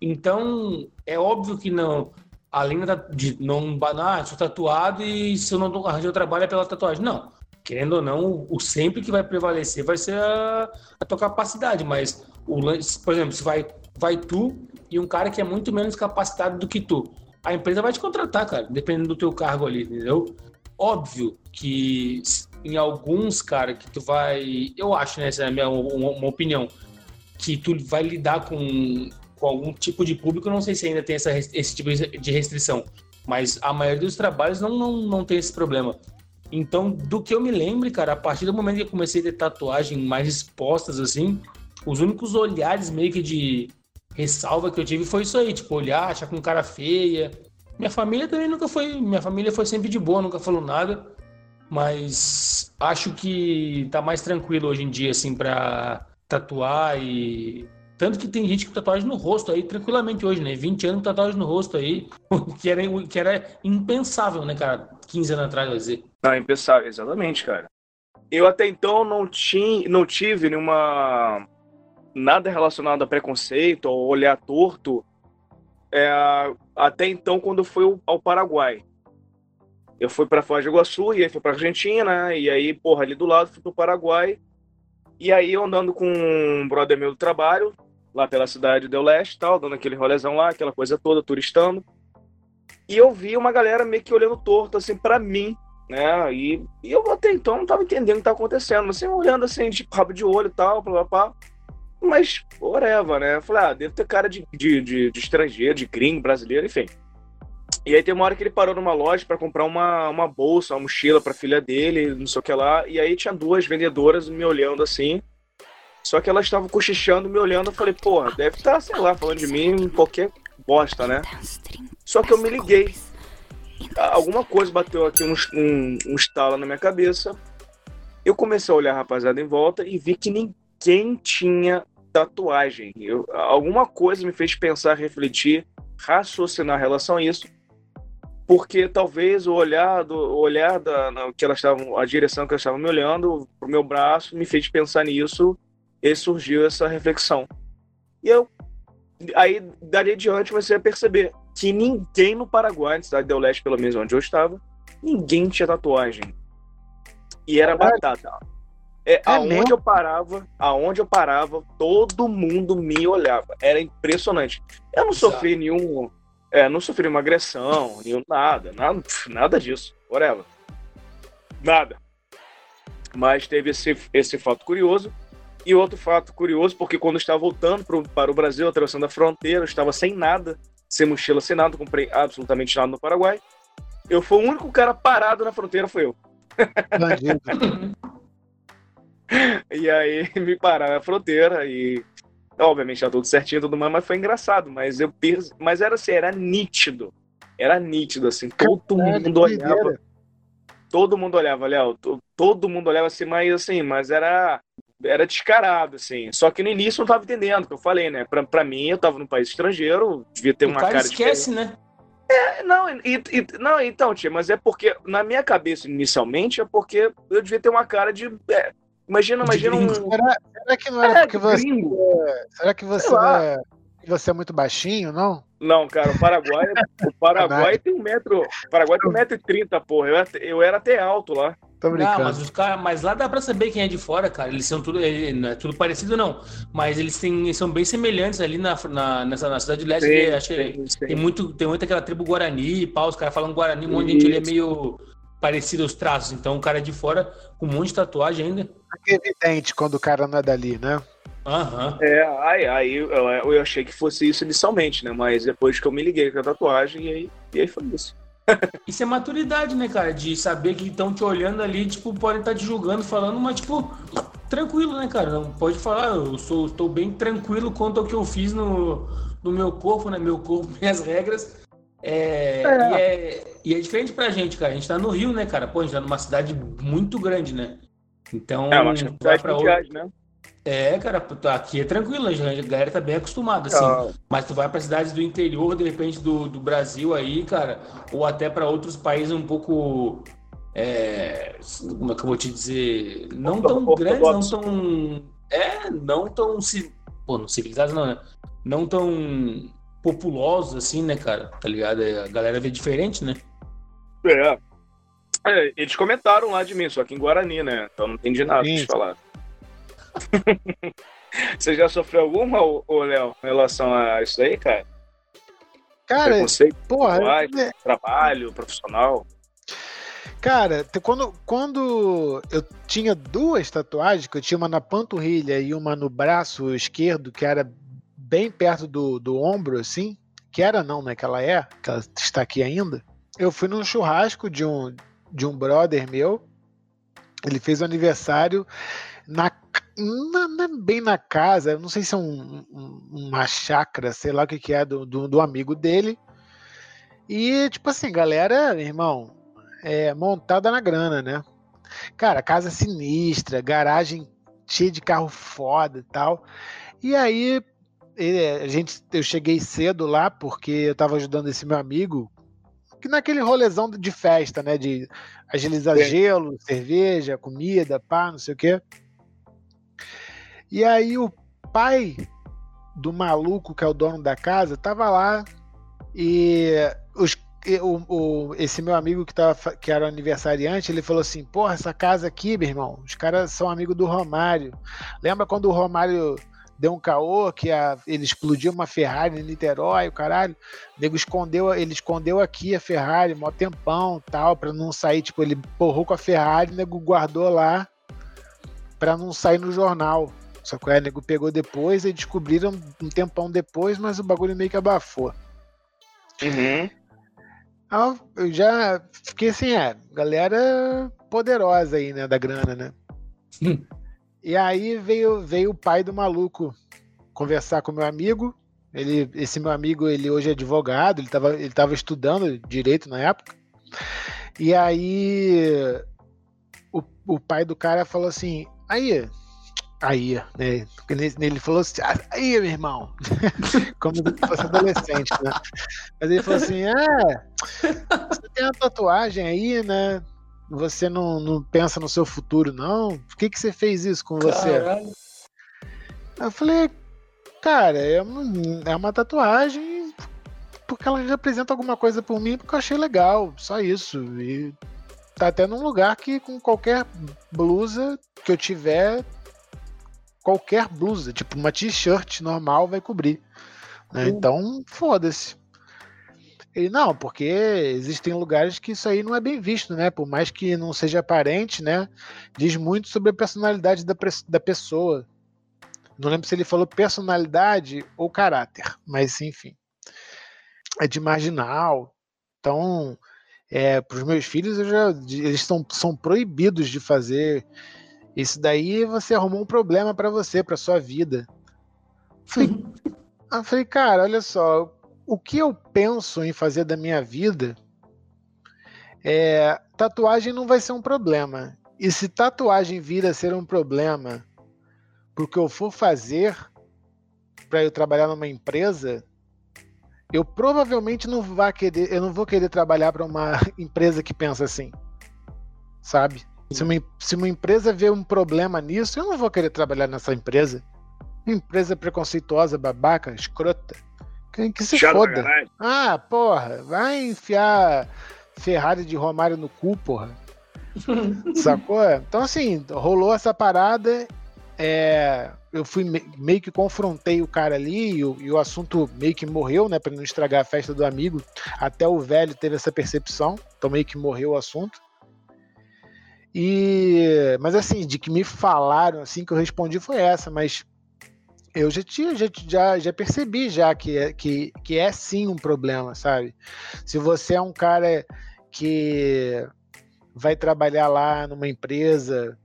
Então, é óbvio que não, além de não, ah, sou tatuado e se eu não arranjar o trabalho é pela tatuagem. Não querendo ou não, o sempre que vai prevalecer vai ser a, a tua capacidade, mas o por exemplo, se vai, vai tu e um cara que é muito menos capacitado do que tu, a empresa vai te contratar, cara, dependendo do teu cargo ali, entendeu? Óbvio que em alguns, cara, que tu vai, eu acho, né, essa é a minha uma, uma opinião, que tu vai lidar com, com algum tipo de público, não sei se ainda tem essa, esse tipo de restrição, mas a maioria dos trabalhos não, não, não tem esse problema. Então, do que eu me lembro, cara, a partir do momento que eu comecei a ter tatuagem mais expostas, assim, os únicos olhares meio que de ressalva que eu tive foi isso aí, tipo, olhar, achar com cara feia. Minha família também nunca foi. Minha família foi sempre de boa, nunca falou nada. Mas acho que tá mais tranquilo hoje em dia, assim, pra tatuar e. Tanto que tem gente com tatuagem no rosto aí, tranquilamente hoje, né? 20 anos com tatuagem no rosto aí, (laughs) que era, que era impensável, né, cara? 15 anos atrás, vai dizer. Não, impensável, exatamente, cara. Eu até então não, tinha, não tive nenhuma. nada relacionado a preconceito ou olhar torto. É, até então, quando fui ao Paraguai. Eu fui para Foz do Iguaçu, e aí fui para Argentina, e aí, porra, ali do lado fui pro Paraguai. E aí, eu andando com um brother meu do trabalho, lá pela cidade do Leste tal, dando aquele rolezão lá, aquela coisa toda, turistando. E eu vi uma galera meio que olhando torto, assim, para mim, né? E, e eu até então não tava entendendo o que tava acontecendo, assim, olhando assim, tipo, rabo de olho e tal, blá, blá, blá. Mas, oreva, né? Eu falei, ah, deve ter cara de, de, de, de estrangeiro, de gringo, brasileiro, enfim. E aí tem uma hora que ele parou numa loja para comprar uma, uma bolsa, uma mochila pra filha dele, não sei o que lá. E aí tinha duas vendedoras me olhando assim. Só que elas estavam cochichando, me olhando. Eu falei, porra, deve estar, tá, sei lá, falando de mim, qualquer bosta, né? Só que eu me liguei alguma coisa bateu aqui um, um, um estalo na minha cabeça. Eu comecei a olhar a rapaziada em volta e vi que ninguém tinha tatuagem. Eu, alguma coisa me fez pensar, refletir, raciocinar em relação a isso, porque talvez o olhar do o olhar da na, que elas estavam, a direção que elas estavam me olhando pro meu braço me fez pensar nisso e surgiu essa reflexão. E eu aí dali adiante você vai perceber que ninguém no Paraguai, na cidade do Leste, pelo menos onde eu estava, ninguém tinha tatuagem. E era batata. É, é aonde mesmo? eu parava, aonde eu parava, todo mundo me olhava. Era impressionante. Eu não Exato. sofri nenhum. É, não sofri uma agressão, nenhum nada, nada, (laughs) nada disso. Whatever. Nada. Mas teve esse, esse fato curioso. E outro fato curioso, porque quando eu estava voltando pro, para o Brasil, atravessando a fronteira, eu estava sem nada sem mochila, sem nada, comprei absolutamente nada no Paraguai. Eu fui o único cara parado na fronteira, foi eu. (laughs) e aí me pararam na fronteira e obviamente tá tudo certinho tudo mais, mas foi engraçado, mas eu mas era assim, era nítido. Era nítido assim, todo mundo olhava. Todo mundo olhava, Léo, todo mundo olhava assim, mas assim, mas era era descarado, assim. Só que no início eu não tava entendendo, que eu falei, né? Pra, pra mim, eu tava num país estrangeiro, devia ter o uma cara, cara esquece, diferente. né? É, não, e, e, não, então, tia, mas é porque, na minha cabeça, inicialmente, é porque eu devia ter uma cara de. É, imagina, imagina um. Será, será, que não era é, porque você. Será que você, é, você é muito baixinho, não? Não, cara, o Paraguai, o Paraguai tem um metro. O Paraguai tem um metro e trinta, porra. Eu, eu era até alto lá. Tô brincando. Não, mas, os cara, mas lá dá pra saber quem é de fora, cara. Eles são tudo. Não é tudo parecido, não. Mas eles têm, são bem semelhantes ali na, na, nessa, na cidade de Leste. Sim, acho sim, sim. Tem, muito, tem muito aquela tribo Guarani, pau, os caras falam Guarani, um monte de gente ali é meio parecido aos traços. Então o cara é de fora, com um monte de tatuagem ainda. É evidente quando o cara não é dali, né? Aham. Uhum. É, aí, aí eu, eu achei que fosse isso inicialmente, né? Mas depois que eu me liguei com a tatuagem, e aí, e aí foi isso. (laughs) Isso é maturidade, né, cara? De saber que estão te olhando ali, tipo, podem estar tá te julgando, falando, mas, tipo, tranquilo, né, cara? Não pode falar, eu sou, estou bem tranquilo quanto ao que eu fiz no, no meu corpo, né? Meu corpo, (laughs) minhas regras. É, é. E, é, e é diferente pra gente, cara. A gente tá no Rio, né, cara? Pô, a gente tá numa cidade muito grande, né? Então, é, uma cidade pra outro... né? É, cara, aqui é tranquilo, a galera tá bem acostumada, assim. Ah. Mas tu vai para cidades do interior, de repente, do, do Brasil aí, cara, ou até para outros países um pouco. É, como é que eu vou te dizer? Não tão grandes, não tão. É, não tão. Pô, não civilizados, não, né? Não tão populosos, assim, né, cara? Tá ligado? A galera vê diferente, né? É. é eles comentaram lá de mim, só que em Guarani, né? Então não entendi nada Sim. eles falaram. (laughs) Você já sofreu alguma, ô Léo, em relação a isso aí, cara? Cara, porra, trabalho, é... trabalho profissional. Cara, quando, quando eu tinha duas tatuagens, que eu tinha uma na panturrilha e uma no braço esquerdo, que era bem perto do, do ombro, assim, que era não, né? Que ela é, que ela está aqui ainda. Eu fui num churrasco de um, de um brother meu. Ele fez o aniversário na, na, na, bem na casa, não sei se é um, um, uma chácara, sei lá o que, que é, do, do, do, amigo dele. E, tipo assim, galera, irmão, é, montada na grana, né? Cara, casa sinistra, garagem cheia de carro foda e tal. E aí, a gente, eu cheguei cedo lá porque eu tava ajudando esse meu amigo que naquele rolezão de festa, né? De agilizar é. gelo, cerveja, comida, pá, não sei o quê. E aí o pai do maluco que é o dono da casa tava lá e os o, o, esse meu amigo que, tava, que era aniversariante, ele falou assim: Porra, essa casa aqui, meu irmão, os caras são amigos do Romário. Lembra quando o Romário deu um caô que a, ele explodiu uma Ferrari em Niterói, o caralho? O nego escondeu, ele escondeu aqui a Ferrari, mó tempão tal, pra não sair. Tipo, ele porrou com a Ferrari, o nego guardou lá pra não sair no jornal. Só que o nego pegou depois e descobriram um tempão depois, mas o bagulho meio que abafou. Uhum. Ah, eu já fiquei assim, é, galera poderosa aí, né, da grana, né? Hum. (laughs) E aí veio, veio o pai do maluco conversar com meu amigo. Ele, esse meu amigo, ele hoje é advogado, ele estava ele tava estudando direito na época. E aí o, o pai do cara falou assim: aí, Aí, né? Ele falou assim, ah, aí, meu irmão. (laughs) Como se fosse adolescente, né? Mas ele falou assim: é, você tem uma tatuagem aí, né? Você não, não pensa no seu futuro, não? Por que, que você fez isso com você? Caralho. Eu falei, cara, é uma, é uma tatuagem porque ela representa alguma coisa por mim, porque eu achei legal, só isso. E tá até num lugar que com qualquer blusa que eu tiver qualquer blusa, tipo uma t-shirt normal vai cobrir. Né? Então, foda-se. Ele, não, porque existem lugares que isso aí não é bem visto, né? Por mais que não seja aparente, né? Diz muito sobre a personalidade da, da pessoa. Não lembro se ele falou personalidade ou caráter, mas enfim. É de marginal. Então, é, para os meus filhos, já, eles são, são proibidos de fazer isso daí você arrumou um problema para você, para sua vida. Falei, eu falei, cara, olha só, o que eu penso em fazer da minha vida é tatuagem não vai ser um problema. E se tatuagem vir a ser um problema porque eu for fazer para eu trabalhar numa empresa, eu provavelmente não vou querer, eu não vou querer trabalhar para uma (laughs) empresa que pensa assim. Sabe? Se uma, se uma empresa vê um problema nisso, eu não vou querer trabalhar nessa empresa. Empresa preconceituosa, babaca, escrota. Que, que se Chama foda. Ah, porra, vai enfiar Ferrari de Romário no cu, porra. (laughs) Sacou? Então, assim, rolou essa parada. É, eu fui meio que confrontei o cara ali e o, e o, assunto meio que morreu, né? Pra não estragar a festa do amigo. Até o velho teve essa percepção, então meio que morreu o assunto. E, mas assim, de que me falaram assim que eu respondi foi essa, mas eu já tinha, já, já, já percebi já que é, que, que é sim um problema, sabe? Se você é um cara que vai trabalhar lá numa empresa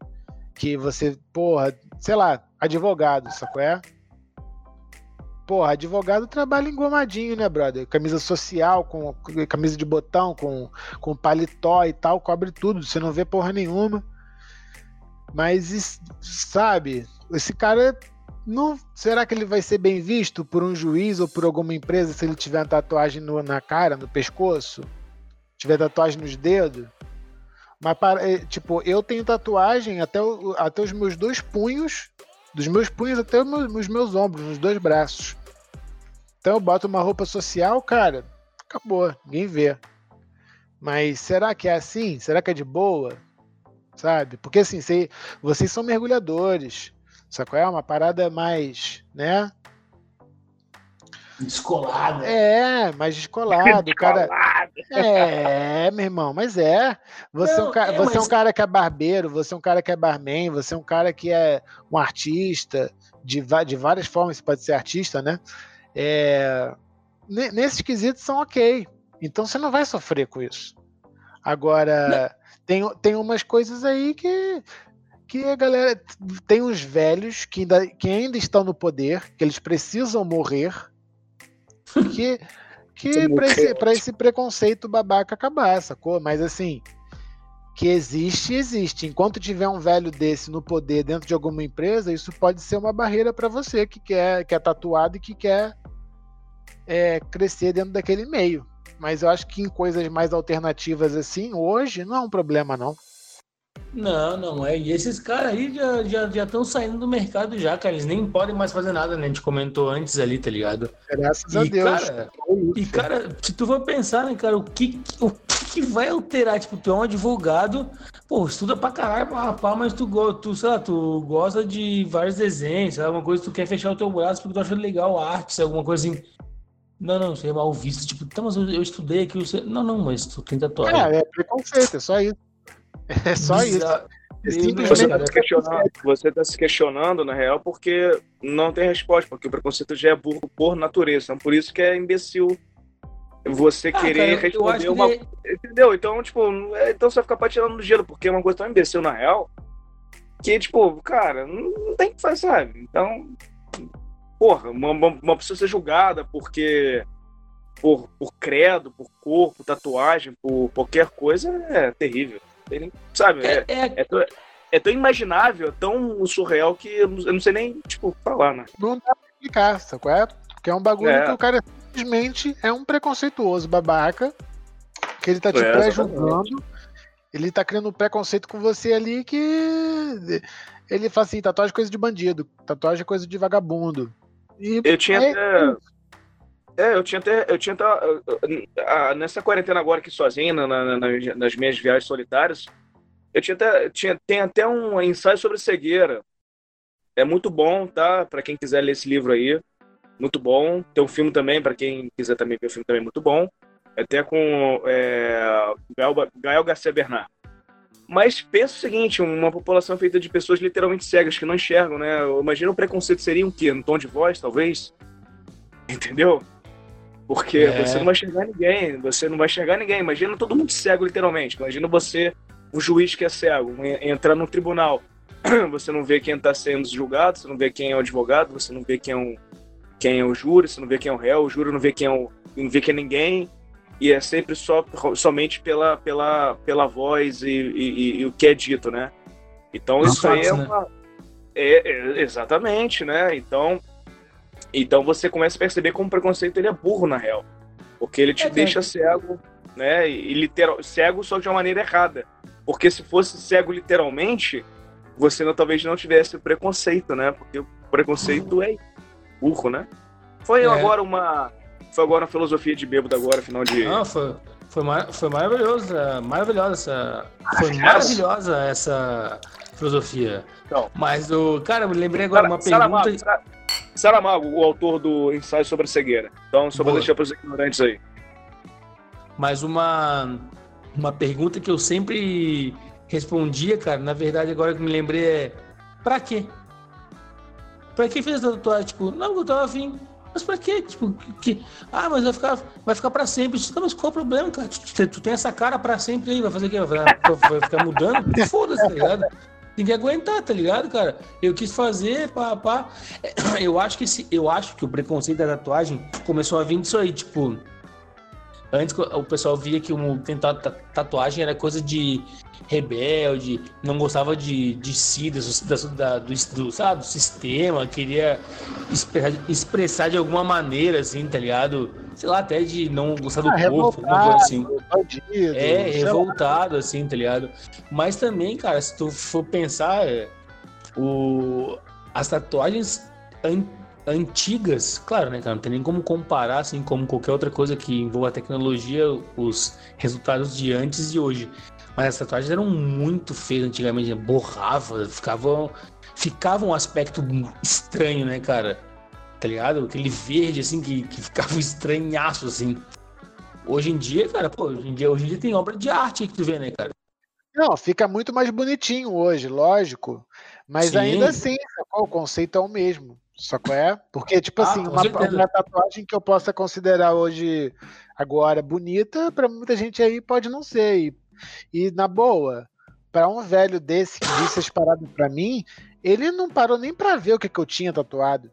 que você, porra, sei lá, advogado, sacou é? Porra, advogado trabalha engomadinho, né, brother? Camisa social, com camisa de botão, com, com paletó e tal, cobre tudo. Você não vê porra nenhuma. Mas, sabe, esse cara não, será que ele vai ser bem visto por um juiz ou por alguma empresa se ele tiver uma tatuagem no, na cara, no pescoço? Tiver tatuagem nos dedos? Mas, para, é, tipo, eu tenho tatuagem até, até os meus dois punhos, dos meus punhos até os meus, os meus ombros, nos dois braços. Então eu boto uma roupa social, cara, acabou, ninguém vê. Mas será que é assim? Será que é de boa? Sabe? Porque assim, cê, vocês são mergulhadores. Sacou? É uma parada mais, né? Descolada. É, mais descolado. (laughs) cara... É, meu irmão, mas é. Você, Não, é, um cara, é, você mas... é um cara que é barbeiro, você é um cara que é barman, você é um cara que é um artista, de, de várias formas você pode ser artista, né? É, nesses quesitos são ok. Então você não vai sofrer com isso. Agora, tem, tem umas coisas aí que que a galera tem uns velhos que ainda, que ainda estão no poder, que eles precisam morrer, que, que para esse, esse preconceito babaca acabar, sacou? Mas assim, que existe, existe. Enquanto tiver um velho desse no poder dentro de alguma empresa, isso pode ser uma barreira para você que quer, que é tatuado e que quer é, crescer dentro daquele meio. Mas eu acho que em coisas mais alternativas assim, hoje não é um problema, não. Não, não é. E esses caras aí já estão já, já saindo do mercado já, cara. Eles nem podem mais fazer nada, né? A gente comentou antes ali, tá ligado? Graças e, a Deus. Cara, e, cara, se tu for pensar, né, cara, o que, o que vai alterar? Tipo, tu é um advogado, pô, estuda pra caralho, pra rapar, mas tu, tu, sei lá, tu gosta de vários desenhos, sei lá, alguma coisa, tu quer fechar o teu braço porque tu acha legal arte, alguma coisa assim. Não, não, você é mal visto. Tipo, tá, mas eu, eu estudei aqui. Você... Não, não, mas tu tem tatuagem. É, é preconceito, é só isso. É só isso. É você está se, questionando, você tá se questionando, na real, porque não tem resposta, porque o preconceito já é burro por natureza. Então, por isso que é imbecil você ah, querer cara, responder uma. Que... Entendeu? Então, tipo, é, então você vai ficar patinando no gelo, porque é uma coisa tão imbecil, na real, que, tipo, cara, não tem que fazer, sabe? Então, porra, uma, uma pessoa ser julgada porque. Por, por credo, por corpo, tatuagem, por qualquer coisa é terrível. Ele, sabe? É, é, é, é, tão, é, tão, imaginável, tão surreal que eu não sei nem, tipo, falar, né? Não dá pra explicar, sabe? É? Porque é um bagulho é. que o cara simplesmente é um preconceituoso babaca, que ele tá te é, pré-julgando, ele tá criando um preconceito com você ali que ele fala assim, tatuagem é coisa de bandido, tatuagem é coisa de vagabundo. E eu tinha é, até... É, eu tinha até. Eu tinha até, nessa quarentena agora aqui sozinho, na, na, nas minhas viagens solitárias, eu tinha até, tinha, tem até um ensaio sobre cegueira. É muito bom, tá? Para quem quiser ler esse livro aí. Muito bom. Tem um filme também, para quem quiser também ver o filme também, muito bom. Até com é, Gael, Gael Garcia Bernard. Mas pensa o seguinte, uma população feita de pessoas literalmente cegas que não enxergam, né? Imagina o preconceito seria um quê? Um tom de voz, talvez? Entendeu? Porque é. você não vai enxergar ninguém, você não vai enxergar ninguém. Imagina todo mundo cego, literalmente. Imagina você, o juiz que é cego, entrar no tribunal. (clears throat) Você não vê quem está sendo julgado, você não vê quem é o advogado, você não vê quem é, o, quem é o júri, você não vê quem é o réu, o júri não vê quem é, o, não vê quem é ninguém. E é sempre só, somente pela, pela, pela voz e, e, e o que é dito, né? Então não isso aí é né? uma. É, é, exatamente, né? Então então você começa a perceber como o preconceito ele é burro na real. Porque ele te é, deixa cego, né? E literal, cego só de uma maneira errada. Porque se fosse cego literalmente, você não, talvez não tivesse preconceito, né? Porque o preconceito é burro, né? Foi é. agora uma. Foi agora uma filosofia de bêbado agora, final de. Não, foi, foi, mar, foi maravilhosa, maravilhosa essa. Foi maravilhosa essa filosofia. Então, Mas o. Cara, eu lembrei agora uma pergunta. Saramago, o autor do ensaio sobre a cegueira. Então, só vou deixar para os ignorantes aí. Mas uma, uma pergunta que eu sempre respondia, cara, na verdade, agora que me lembrei é: pra quê? Pra que fez essa tatuagem? Tipo, não, eu tava afim. Mas pra quê? Tipo, que, ah, mas vai ficar, vai ficar pra sempre. Não, mas qual o problema, cara? Tu, tu tem essa cara pra sempre aí, vai fazer o quê? Vai, vai ficar mudando? Foda-se, tá ligado? Tem que aguentar, tá ligado, cara? Eu quis fazer, pá, pá. (clears throat) Eu acho que esse, eu acho que o preconceito da tatuagem começou a vir disso aí, tipo. Antes o pessoal via que um, tentar tatuagem era coisa de rebelde, não gostava de, de si, do, da, do, do, sabe, do sistema, queria expressar, expressar, de alguma maneira, assim, tá ligado? Sei lá, até de não gostar do ah, corpo, alguma coisa assim. Bandido, é, revoltado, lá. assim, tá ligado? Mas também, cara, se tu for pensar, o, as tatuagens antigas, claro, né, cara? Não tem nem como comparar, assim, como qualquer outra coisa que envolva a tecnologia, os resultados de antes e hoje. Mas as tatuagens eram muito feias antigamente, né? borrava, ficavam, ficava um aspecto estranho, né, cara? Tá ligado? Aquele verde, assim, que, que ficava um (laughs) estranhaço, assim. Hoje em dia, cara, pô, hoje em dia, hoje em dia tem obra de arte que tu vê, né, cara? Não, fica muito mais bonitinho hoje, lógico. Mas Sim. ainda assim, o conceito é o mesmo. Só que é? Porque, tipo ah, assim, uma, uma, tatuagem que eu possa considerar hoje, agora, bonita, para muita gente aí pode não ser. E, e na boa, para um velho desse que disse as paradas pra mim, ele não parou nem pra ver o que, que eu tinha tatuado.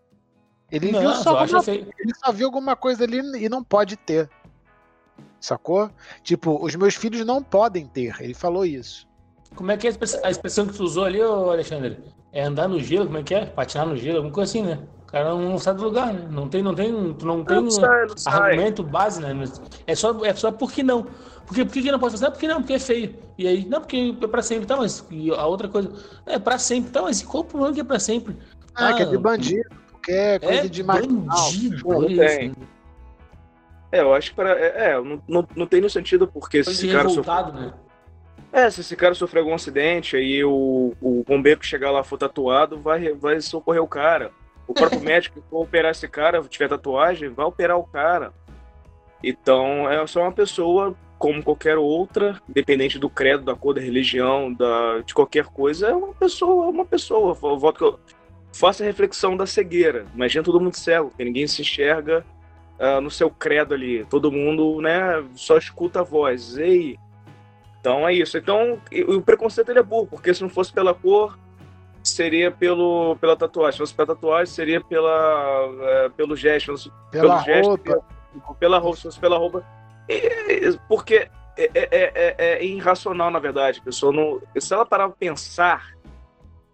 Ele não, viu só alguma, ele só viu alguma coisa ali e não pode ter. Sacou? Tipo, os meus filhos não podem ter. Ele falou isso. Como é que é a expressão que tu usou ali, Alexandre? É andar no gelo, como é que é? Patinar no gelo, alguma coisa assim, né? O cara não sai do lugar, né? Não tem, não tem, tu não tem não sai, não argumento sai. base, né? É só, é só porque não. Porque, por que não pode fazer? Porque não, porque é feio. E aí, não, porque é pra sempre, tá, mas e a outra coisa, é pra sempre, tá, mas qual o problema que é pra sempre? Ah, ah que é de bandido, porque é coisa é de bandido. Não tem. É, eu acho que para é, é, não, não, não tem no sentido porque se esse cara sofre... né? É, se esse cara sofrer algum acidente, aí o, o bombeiro que chegar lá for tatuado, vai, vai socorrer o cara. O próprio (laughs) médico que for operar esse cara, tiver tatuagem, vai operar o cara. Então, é só uma pessoa como qualquer outra, independente do credo, da cor, da religião, da, de qualquer coisa, é uma pessoa, uma pessoa. Eu voto que eu faça a reflexão da cegueira. Imagina todo mundo cego, que ninguém se enxerga uh, no seu credo ali. Todo mundo, né, só escuta a voz. Ei, então é isso. Então, o preconceito ele é burro, porque se não fosse pela cor, seria pelo, pela tatuagem. Se fosse pela tatuagem, seria pela, é, pelo gesto. Pela pelo gesto, roupa. Pela, pela roupa. Se fosse pela roupa. E, porque é, é, é, é, irracional, na verdade. A pessoa não. Se ela parar pra pensar,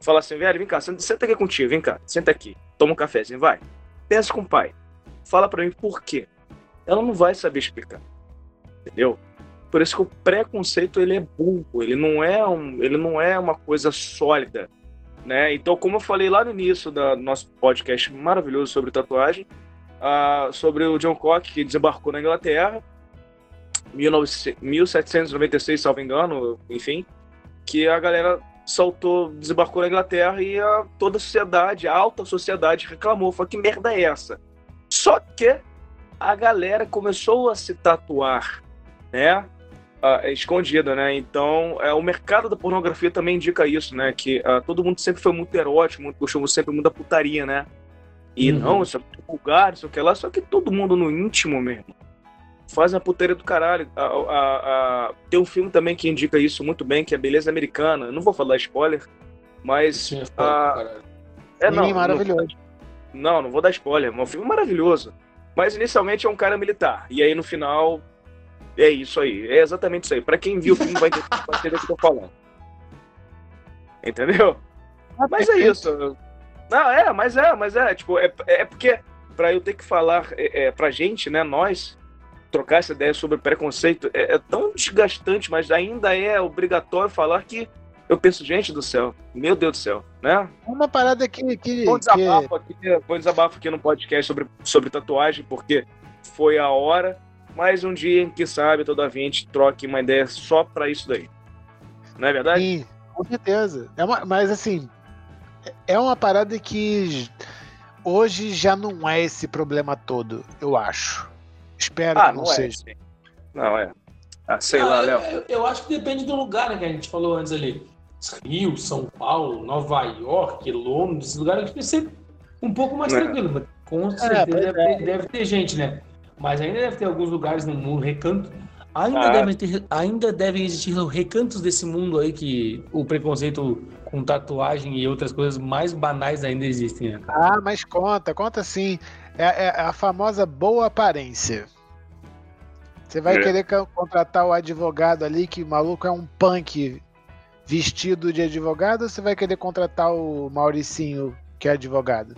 falar assim, velho, vem cá, senta, senta aqui contigo, vem cá, senta aqui, toma um cafezinho, vai. Pensa com o pai. Fala para mim por quê. Ela não vai saber explicar. Entendeu? Por isso que o preconceito ele é burro, ele não é, um, ele não é uma coisa sólida. Né? Então, como eu falei lá no início do nosso podcast maravilhoso sobre tatuagem, uh, sobre o John Cock que desembarcou na Inglaterra, 1796, salvo engano, enfim, que a galera saltou, desembarcou na Inglaterra e a, toda a sociedade, a alta sociedade reclamou, falou que merda é essa? Só que a galera começou a se tatuar, né? Uh, escondida, né? Então, uh, o mercado da pornografia também indica isso, né? Que uh, todo mundo sempre foi muito erótico, muito gostou sempre muito da putaria, né? E uhum. não, isso é muito vulgar, isso que lá, só que todo mundo no íntimo mesmo faz a putaria do caralho. A, a, a... Tem um filme também que indica isso muito bem, que é Beleza Americana. Eu não vou falar spoiler, mas. Sim, é, é não, maravilhoso. Não, não, não vou dar spoiler, é um filme maravilhoso. Mas inicialmente é um cara militar. E aí no final é isso aí, é exatamente isso aí. Para quem viu o filme vai entender, (laughs) o que eu tô falando. Entendeu? Mas é isso. Não, é, mas é, mas é, tipo, é, é porque para eu ter que falar é, é, pra gente, né, nós, trocar essa ideia sobre preconceito, é, é, tão desgastante, mas ainda é obrigatório falar que eu penso, gente do céu, meu Deus do céu, né? Uma parada que. que, um desabafo que... Aqui, um desabafo aqui no podcast sobre, sobre tatuagem, porque foi a hora mas um dia, quem sabe, todavia, a gente troque uma ideia só para isso daí. Não é verdade? Sim, com certeza. É uma, mas assim, é uma parada que hoje já não é esse problema todo, eu acho. Espero ah, que não, não é, seja. Sim. Não, é. Ah, sei ah, lá, Léo. Eu, eu, acho que depende do lugar né, que a gente falou antes ali. Rio, São Paulo, Nova York, Londres, lugares que ser um pouco mais é. tranquilo, mas com é, certeza é, deve, ter, deve ter gente, né? Mas ainda deve ter alguns lugares no mundo, recanto. Ainda, ah. devem ter, ainda devem existir recantos desse mundo aí que o preconceito com tatuagem e outras coisas mais banais ainda existem. Né? Ah, mas conta, conta sim. É, é, a famosa boa aparência. Você vai é. querer contratar o advogado ali, que o maluco é um punk vestido de advogado, ou você vai querer contratar o Mauricinho, que é advogado?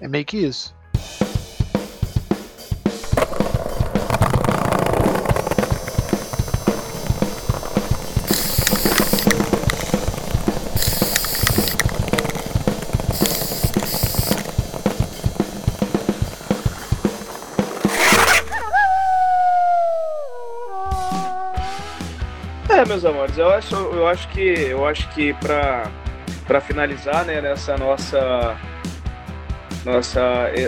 É meio que isso. Meus amores, eu acho, eu acho que eu acho que para para finalizar, né, nessa nossa nossa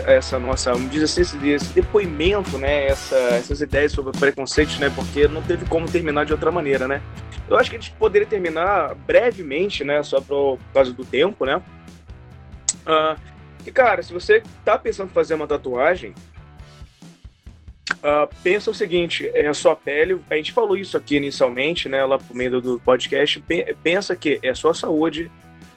essa nossa, vamos dizer assim, esse, esse depoimento, né, essa, essas ideias sobre preconceito, né, porque não teve como terminar de outra maneira, né? Eu acho que a gente poderia terminar brevemente, né, só por causa do tempo, né? Uh, e cara, se você tá pensando em fazer uma tatuagem, Uh, pensa o seguinte, é a sua pele, a gente falou isso aqui inicialmente, né, lá por meio do podcast, pensa que é sua saúde,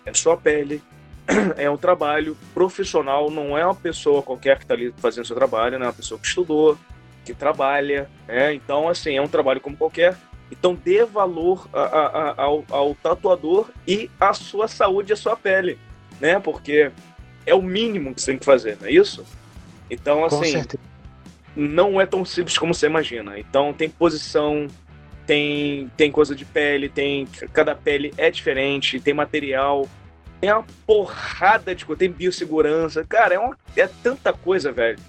é sua pele, (clears throat) é um trabalho profissional, não é uma pessoa qualquer que está ali fazendo seu trabalho, né, é uma pessoa que estudou, que trabalha, né, então assim, é um trabalho como qualquer, então dê valor a, a, a, ao, ao tatuador e à sua saúde e à sua pele, né, porque é o mínimo que você tem que fazer, não é isso? Então, assim, não é tão simples como você imagina. Então tem posição, tem, tem coisa de pele, tem cada pele é diferente, tem material, tem uma porrada de coisa, tem biossegurança. Cara, é, uma, é tanta coisa, velho.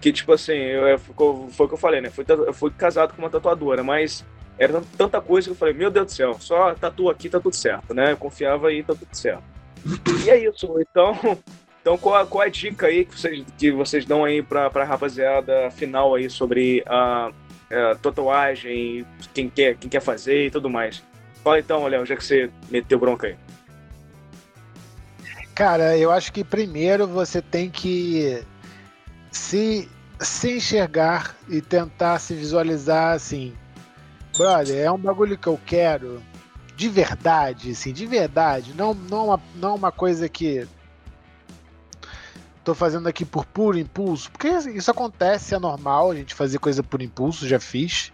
Que, tipo assim, eu, foi o que eu falei, né? Fui, eu fui casado com uma tatuadora, mas era tanta coisa que eu falei, meu Deus do céu, só tatua aqui, tá tudo certo, né? Eu confiava e tá tudo certo. E é isso, então então, qual, qual a dica aí que vocês, que vocês dão aí pra, pra rapaziada final aí sobre a, a tatuagem, quem quer, quem quer fazer e tudo mais? Fala então, Léo, já que você meteu bronca aí. Cara, eu acho que primeiro você tem que se, se enxergar e tentar se visualizar assim. Brother, é um bagulho que eu quero de verdade, assim, de verdade. Não, não, não uma coisa que tô fazendo aqui por puro impulso, porque isso acontece, é normal a gente fazer coisa por impulso, já fiz,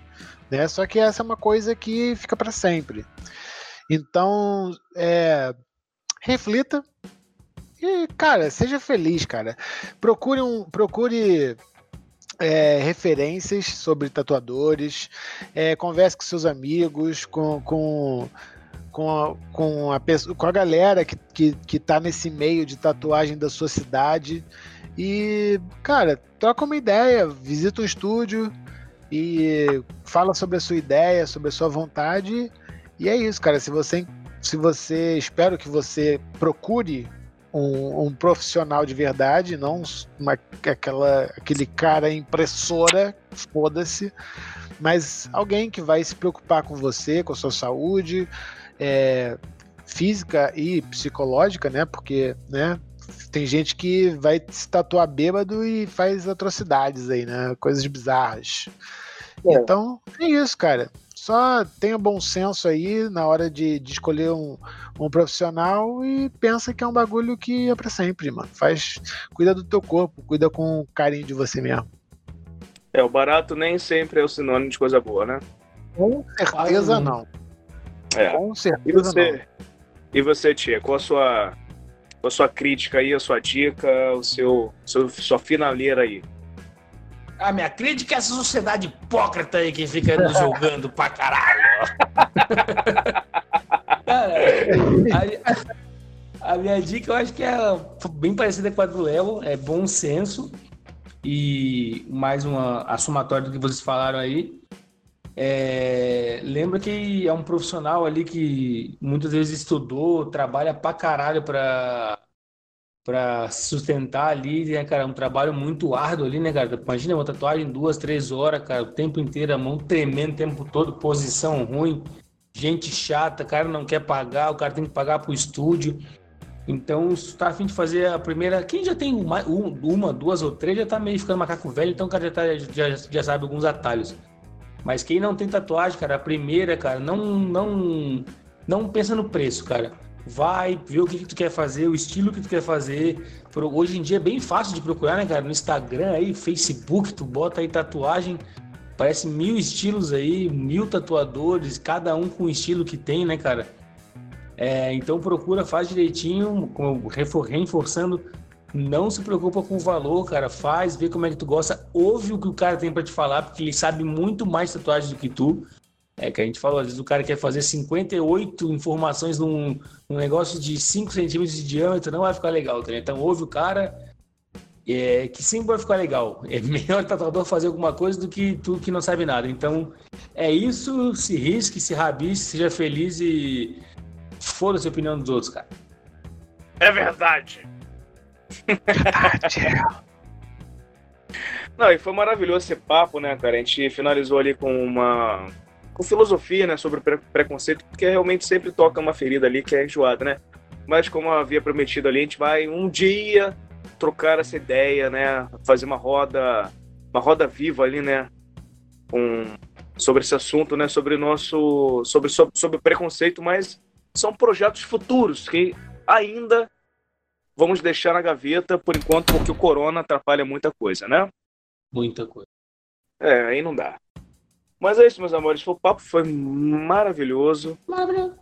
né? Só que essa é uma coisa que fica para sempre. Então, é, reflita e, cara, seja feliz, cara. Procure um, procure é, referências sobre tatuadores, é, converse com seus amigos, com, com com a, com a, com a galera que, que, que tá nesse meio de tatuagem da sua cidade. E, cara, troca uma ideia, visita um estúdio e fala sobre a sua ideia, sobre a sua vontade. E é isso, cara. Se você, se você espero que você procure um, um profissional de verdade, não uma, aquela, aquele cara impressora, foda-se, mas alguém que vai se preocupar com você, com a sua saúde, é, física e psicológica, né? Porque, né? Tem gente que vai se tatuar bêbado e faz atrocidades aí, né? Coisas bizarras. É. Então, é isso, cara. Só tenha bom senso aí na hora de, de escolher um, um, profissional e pensa que é um bagulho que é pra sempre, mano. Faz, cuida do teu corpo, cuida com carinho de você mesmo. É, o barato nem sempre é o sinônimo de coisa boa, né? Com certeza não. É. Com certeza. E você, não. e você tia, qual a sua, qual a sua crítica aí, a sua dica, o seu, seu sua finaleira aí? A minha crítica é essa sociedade hipócrita aí que fica nos julgando pra caralho. (laughs) Cara, a, a, minha dica eu acho que é bem parecida com a do Léo, é bom senso e mais uma a somatória do que vocês falaram aí. É, lembra que é um profissional ali que muitas vezes estudou, trabalha pra caralho pra, pra sustentar ali, né, cara? É um trabalho muito árduo ali, né, cara? Imagina uma tatuagem duas, três horas, cara, o tempo inteiro, a mão tremendo o tempo todo, posição ruim, gente chata, cara não quer pagar, o cara tem que pagar pro estúdio. Então, se tá afim de fazer a primeira. Quem já tem uma, uma, duas ou três já tá meio ficando macaco velho, então o cara já, tá, já, já sabe alguns atalhos. Mas quem não tem tatuagem, cara, a primeira, cara, não não não pensa no preço, cara. Vai, vê o que, que tu quer fazer, o estilo que tu quer fazer. Hoje em dia é bem fácil de procurar, né, cara? No Instagram aí, Facebook, tu bota aí tatuagem, Parece mil estilos aí, mil tatuadores, cada um com o estilo que tem, né, cara? É, então procura, faz direitinho, reforçando. Não se preocupa com o valor, cara. Faz, vê como é que tu gosta, ouve o que o cara tem para te falar, porque ele sabe muito mais tatuagem do que tu. É que a gente falou, às vezes o cara quer fazer 58 informações num, num negócio de 5 centímetros de diâmetro, não vai ficar legal, tá? Então ouve o cara, é, que sempre vai ficar legal. É melhor o tatuador fazer alguma coisa do que tu que não sabe nada. Então é isso, se risque, se rabisque, seja feliz e foda-se a opinião dos outros, cara. É verdade. Verdade. Não, e foi maravilhoso esse papo, né, cara? A gente finalizou ali com uma com filosofia, né, sobre pre preconceito, porque realmente sempre toca uma ferida ali que é enjoada, né? Mas como havia prometido ali, a gente vai um dia trocar essa ideia, né, fazer uma roda, uma roda viva ali, né, com sobre esse assunto, né, sobre nosso sobre sobre, sobre preconceito, mas são projetos futuros que ainda vamos deixar na gaveta por enquanto, porque o corona atrapalha muita coisa, né? Muita coisa. É, aí não dá. Mas é isso, meus amores. O papo foi maravilhoso. Maravilhoso.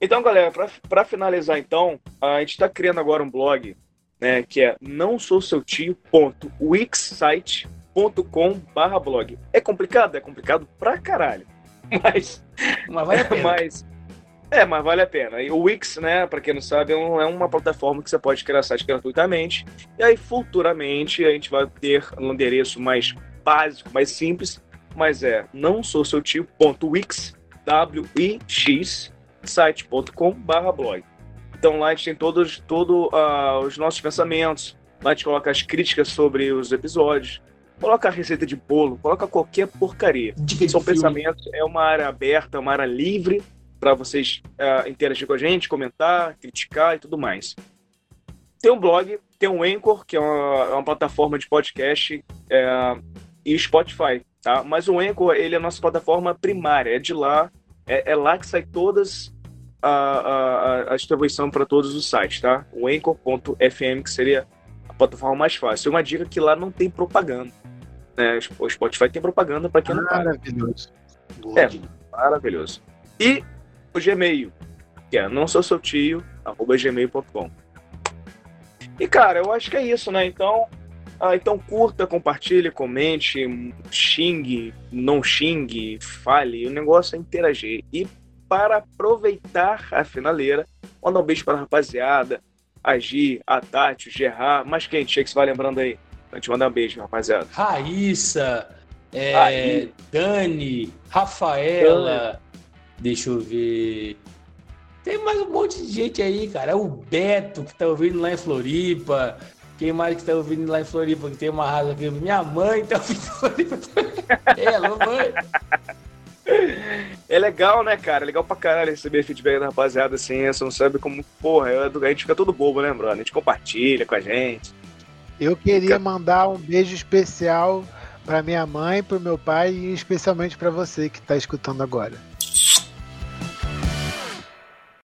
Então, galera, para finalizar, então, a gente está criando agora um blog, né, que é não sou seu tio.wixsite.com/barra blog. É complicado, é complicado pra caralho. (laughs) Mas, mas vale a pena. Mas, é, mas vale a pena. E o Wix, né, para quem não sabe, é, é uma plataforma que você pode criar site gratuitamente. E aí, futuramente, a gente vai ter um endereço mais básico, mais simples, mas é não sou seu tio.wix, W-I-X, site.com barra blog. Então lá a gente tem todos todo, uh, os nossos pensamentos, lá a gente coloca as críticas sobre os episódios, coloca a receita de bolo, coloca qualquer porcaria. Dica São pensamentos, é uma área aberta, uma área livre para vocês uh, interagir com a gente, comentar, criticar e tudo mais. Tem um blog, tem um Anchor, que é uma, é uma plataforma de podcast, é, e Spotify. Tá? Mas o Anchor, ele é a nossa plataforma primária, é de lá, é, é lá que sai todas a, a, a distribuição para todos os sites, tá? O Anchor.fm, que seria a plataforma mais fácil. Uma dica que lá não tem propaganda. Né? O Spotify tem propaganda para quem não paga. Maravilhoso. É, maravilhoso. E Gmail, que é não sou seu tio, arroba gmail.com. E, cara, eu acho que é isso, né? Então, ah, então curta, compartilhe, comente, xingue, não xingue, fale. O negócio é interagir. E para aproveitar a finaleira, manda um beijo para a rapaziada, Agir, a Tati, o Gerard, mas quem tinha que se vai lembrando aí? A gente manda um beijo, rapaziada. Raíssa, é, Dani, Rafaela, Dani. Deixa eu ver. Tem mais um monte de gente aí, cara. É o Beto que tá ouvindo lá em Floripa. Quem mais que tá ouvindo lá em Floripa, que tem uma raça aqui? Minha mãe tá ouvindo Floripa. é, mamãe. (laughs) É legal, né, cara? É legal pra caralho receber feedback da rapaziada assim. Você não sabe como, porra, a gente fica todo bobo, né, Bruno? A gente compartilha com a gente. Eu queria mandar um beijo especial pra minha mãe, pro meu pai e especialmente pra você que tá escutando agora.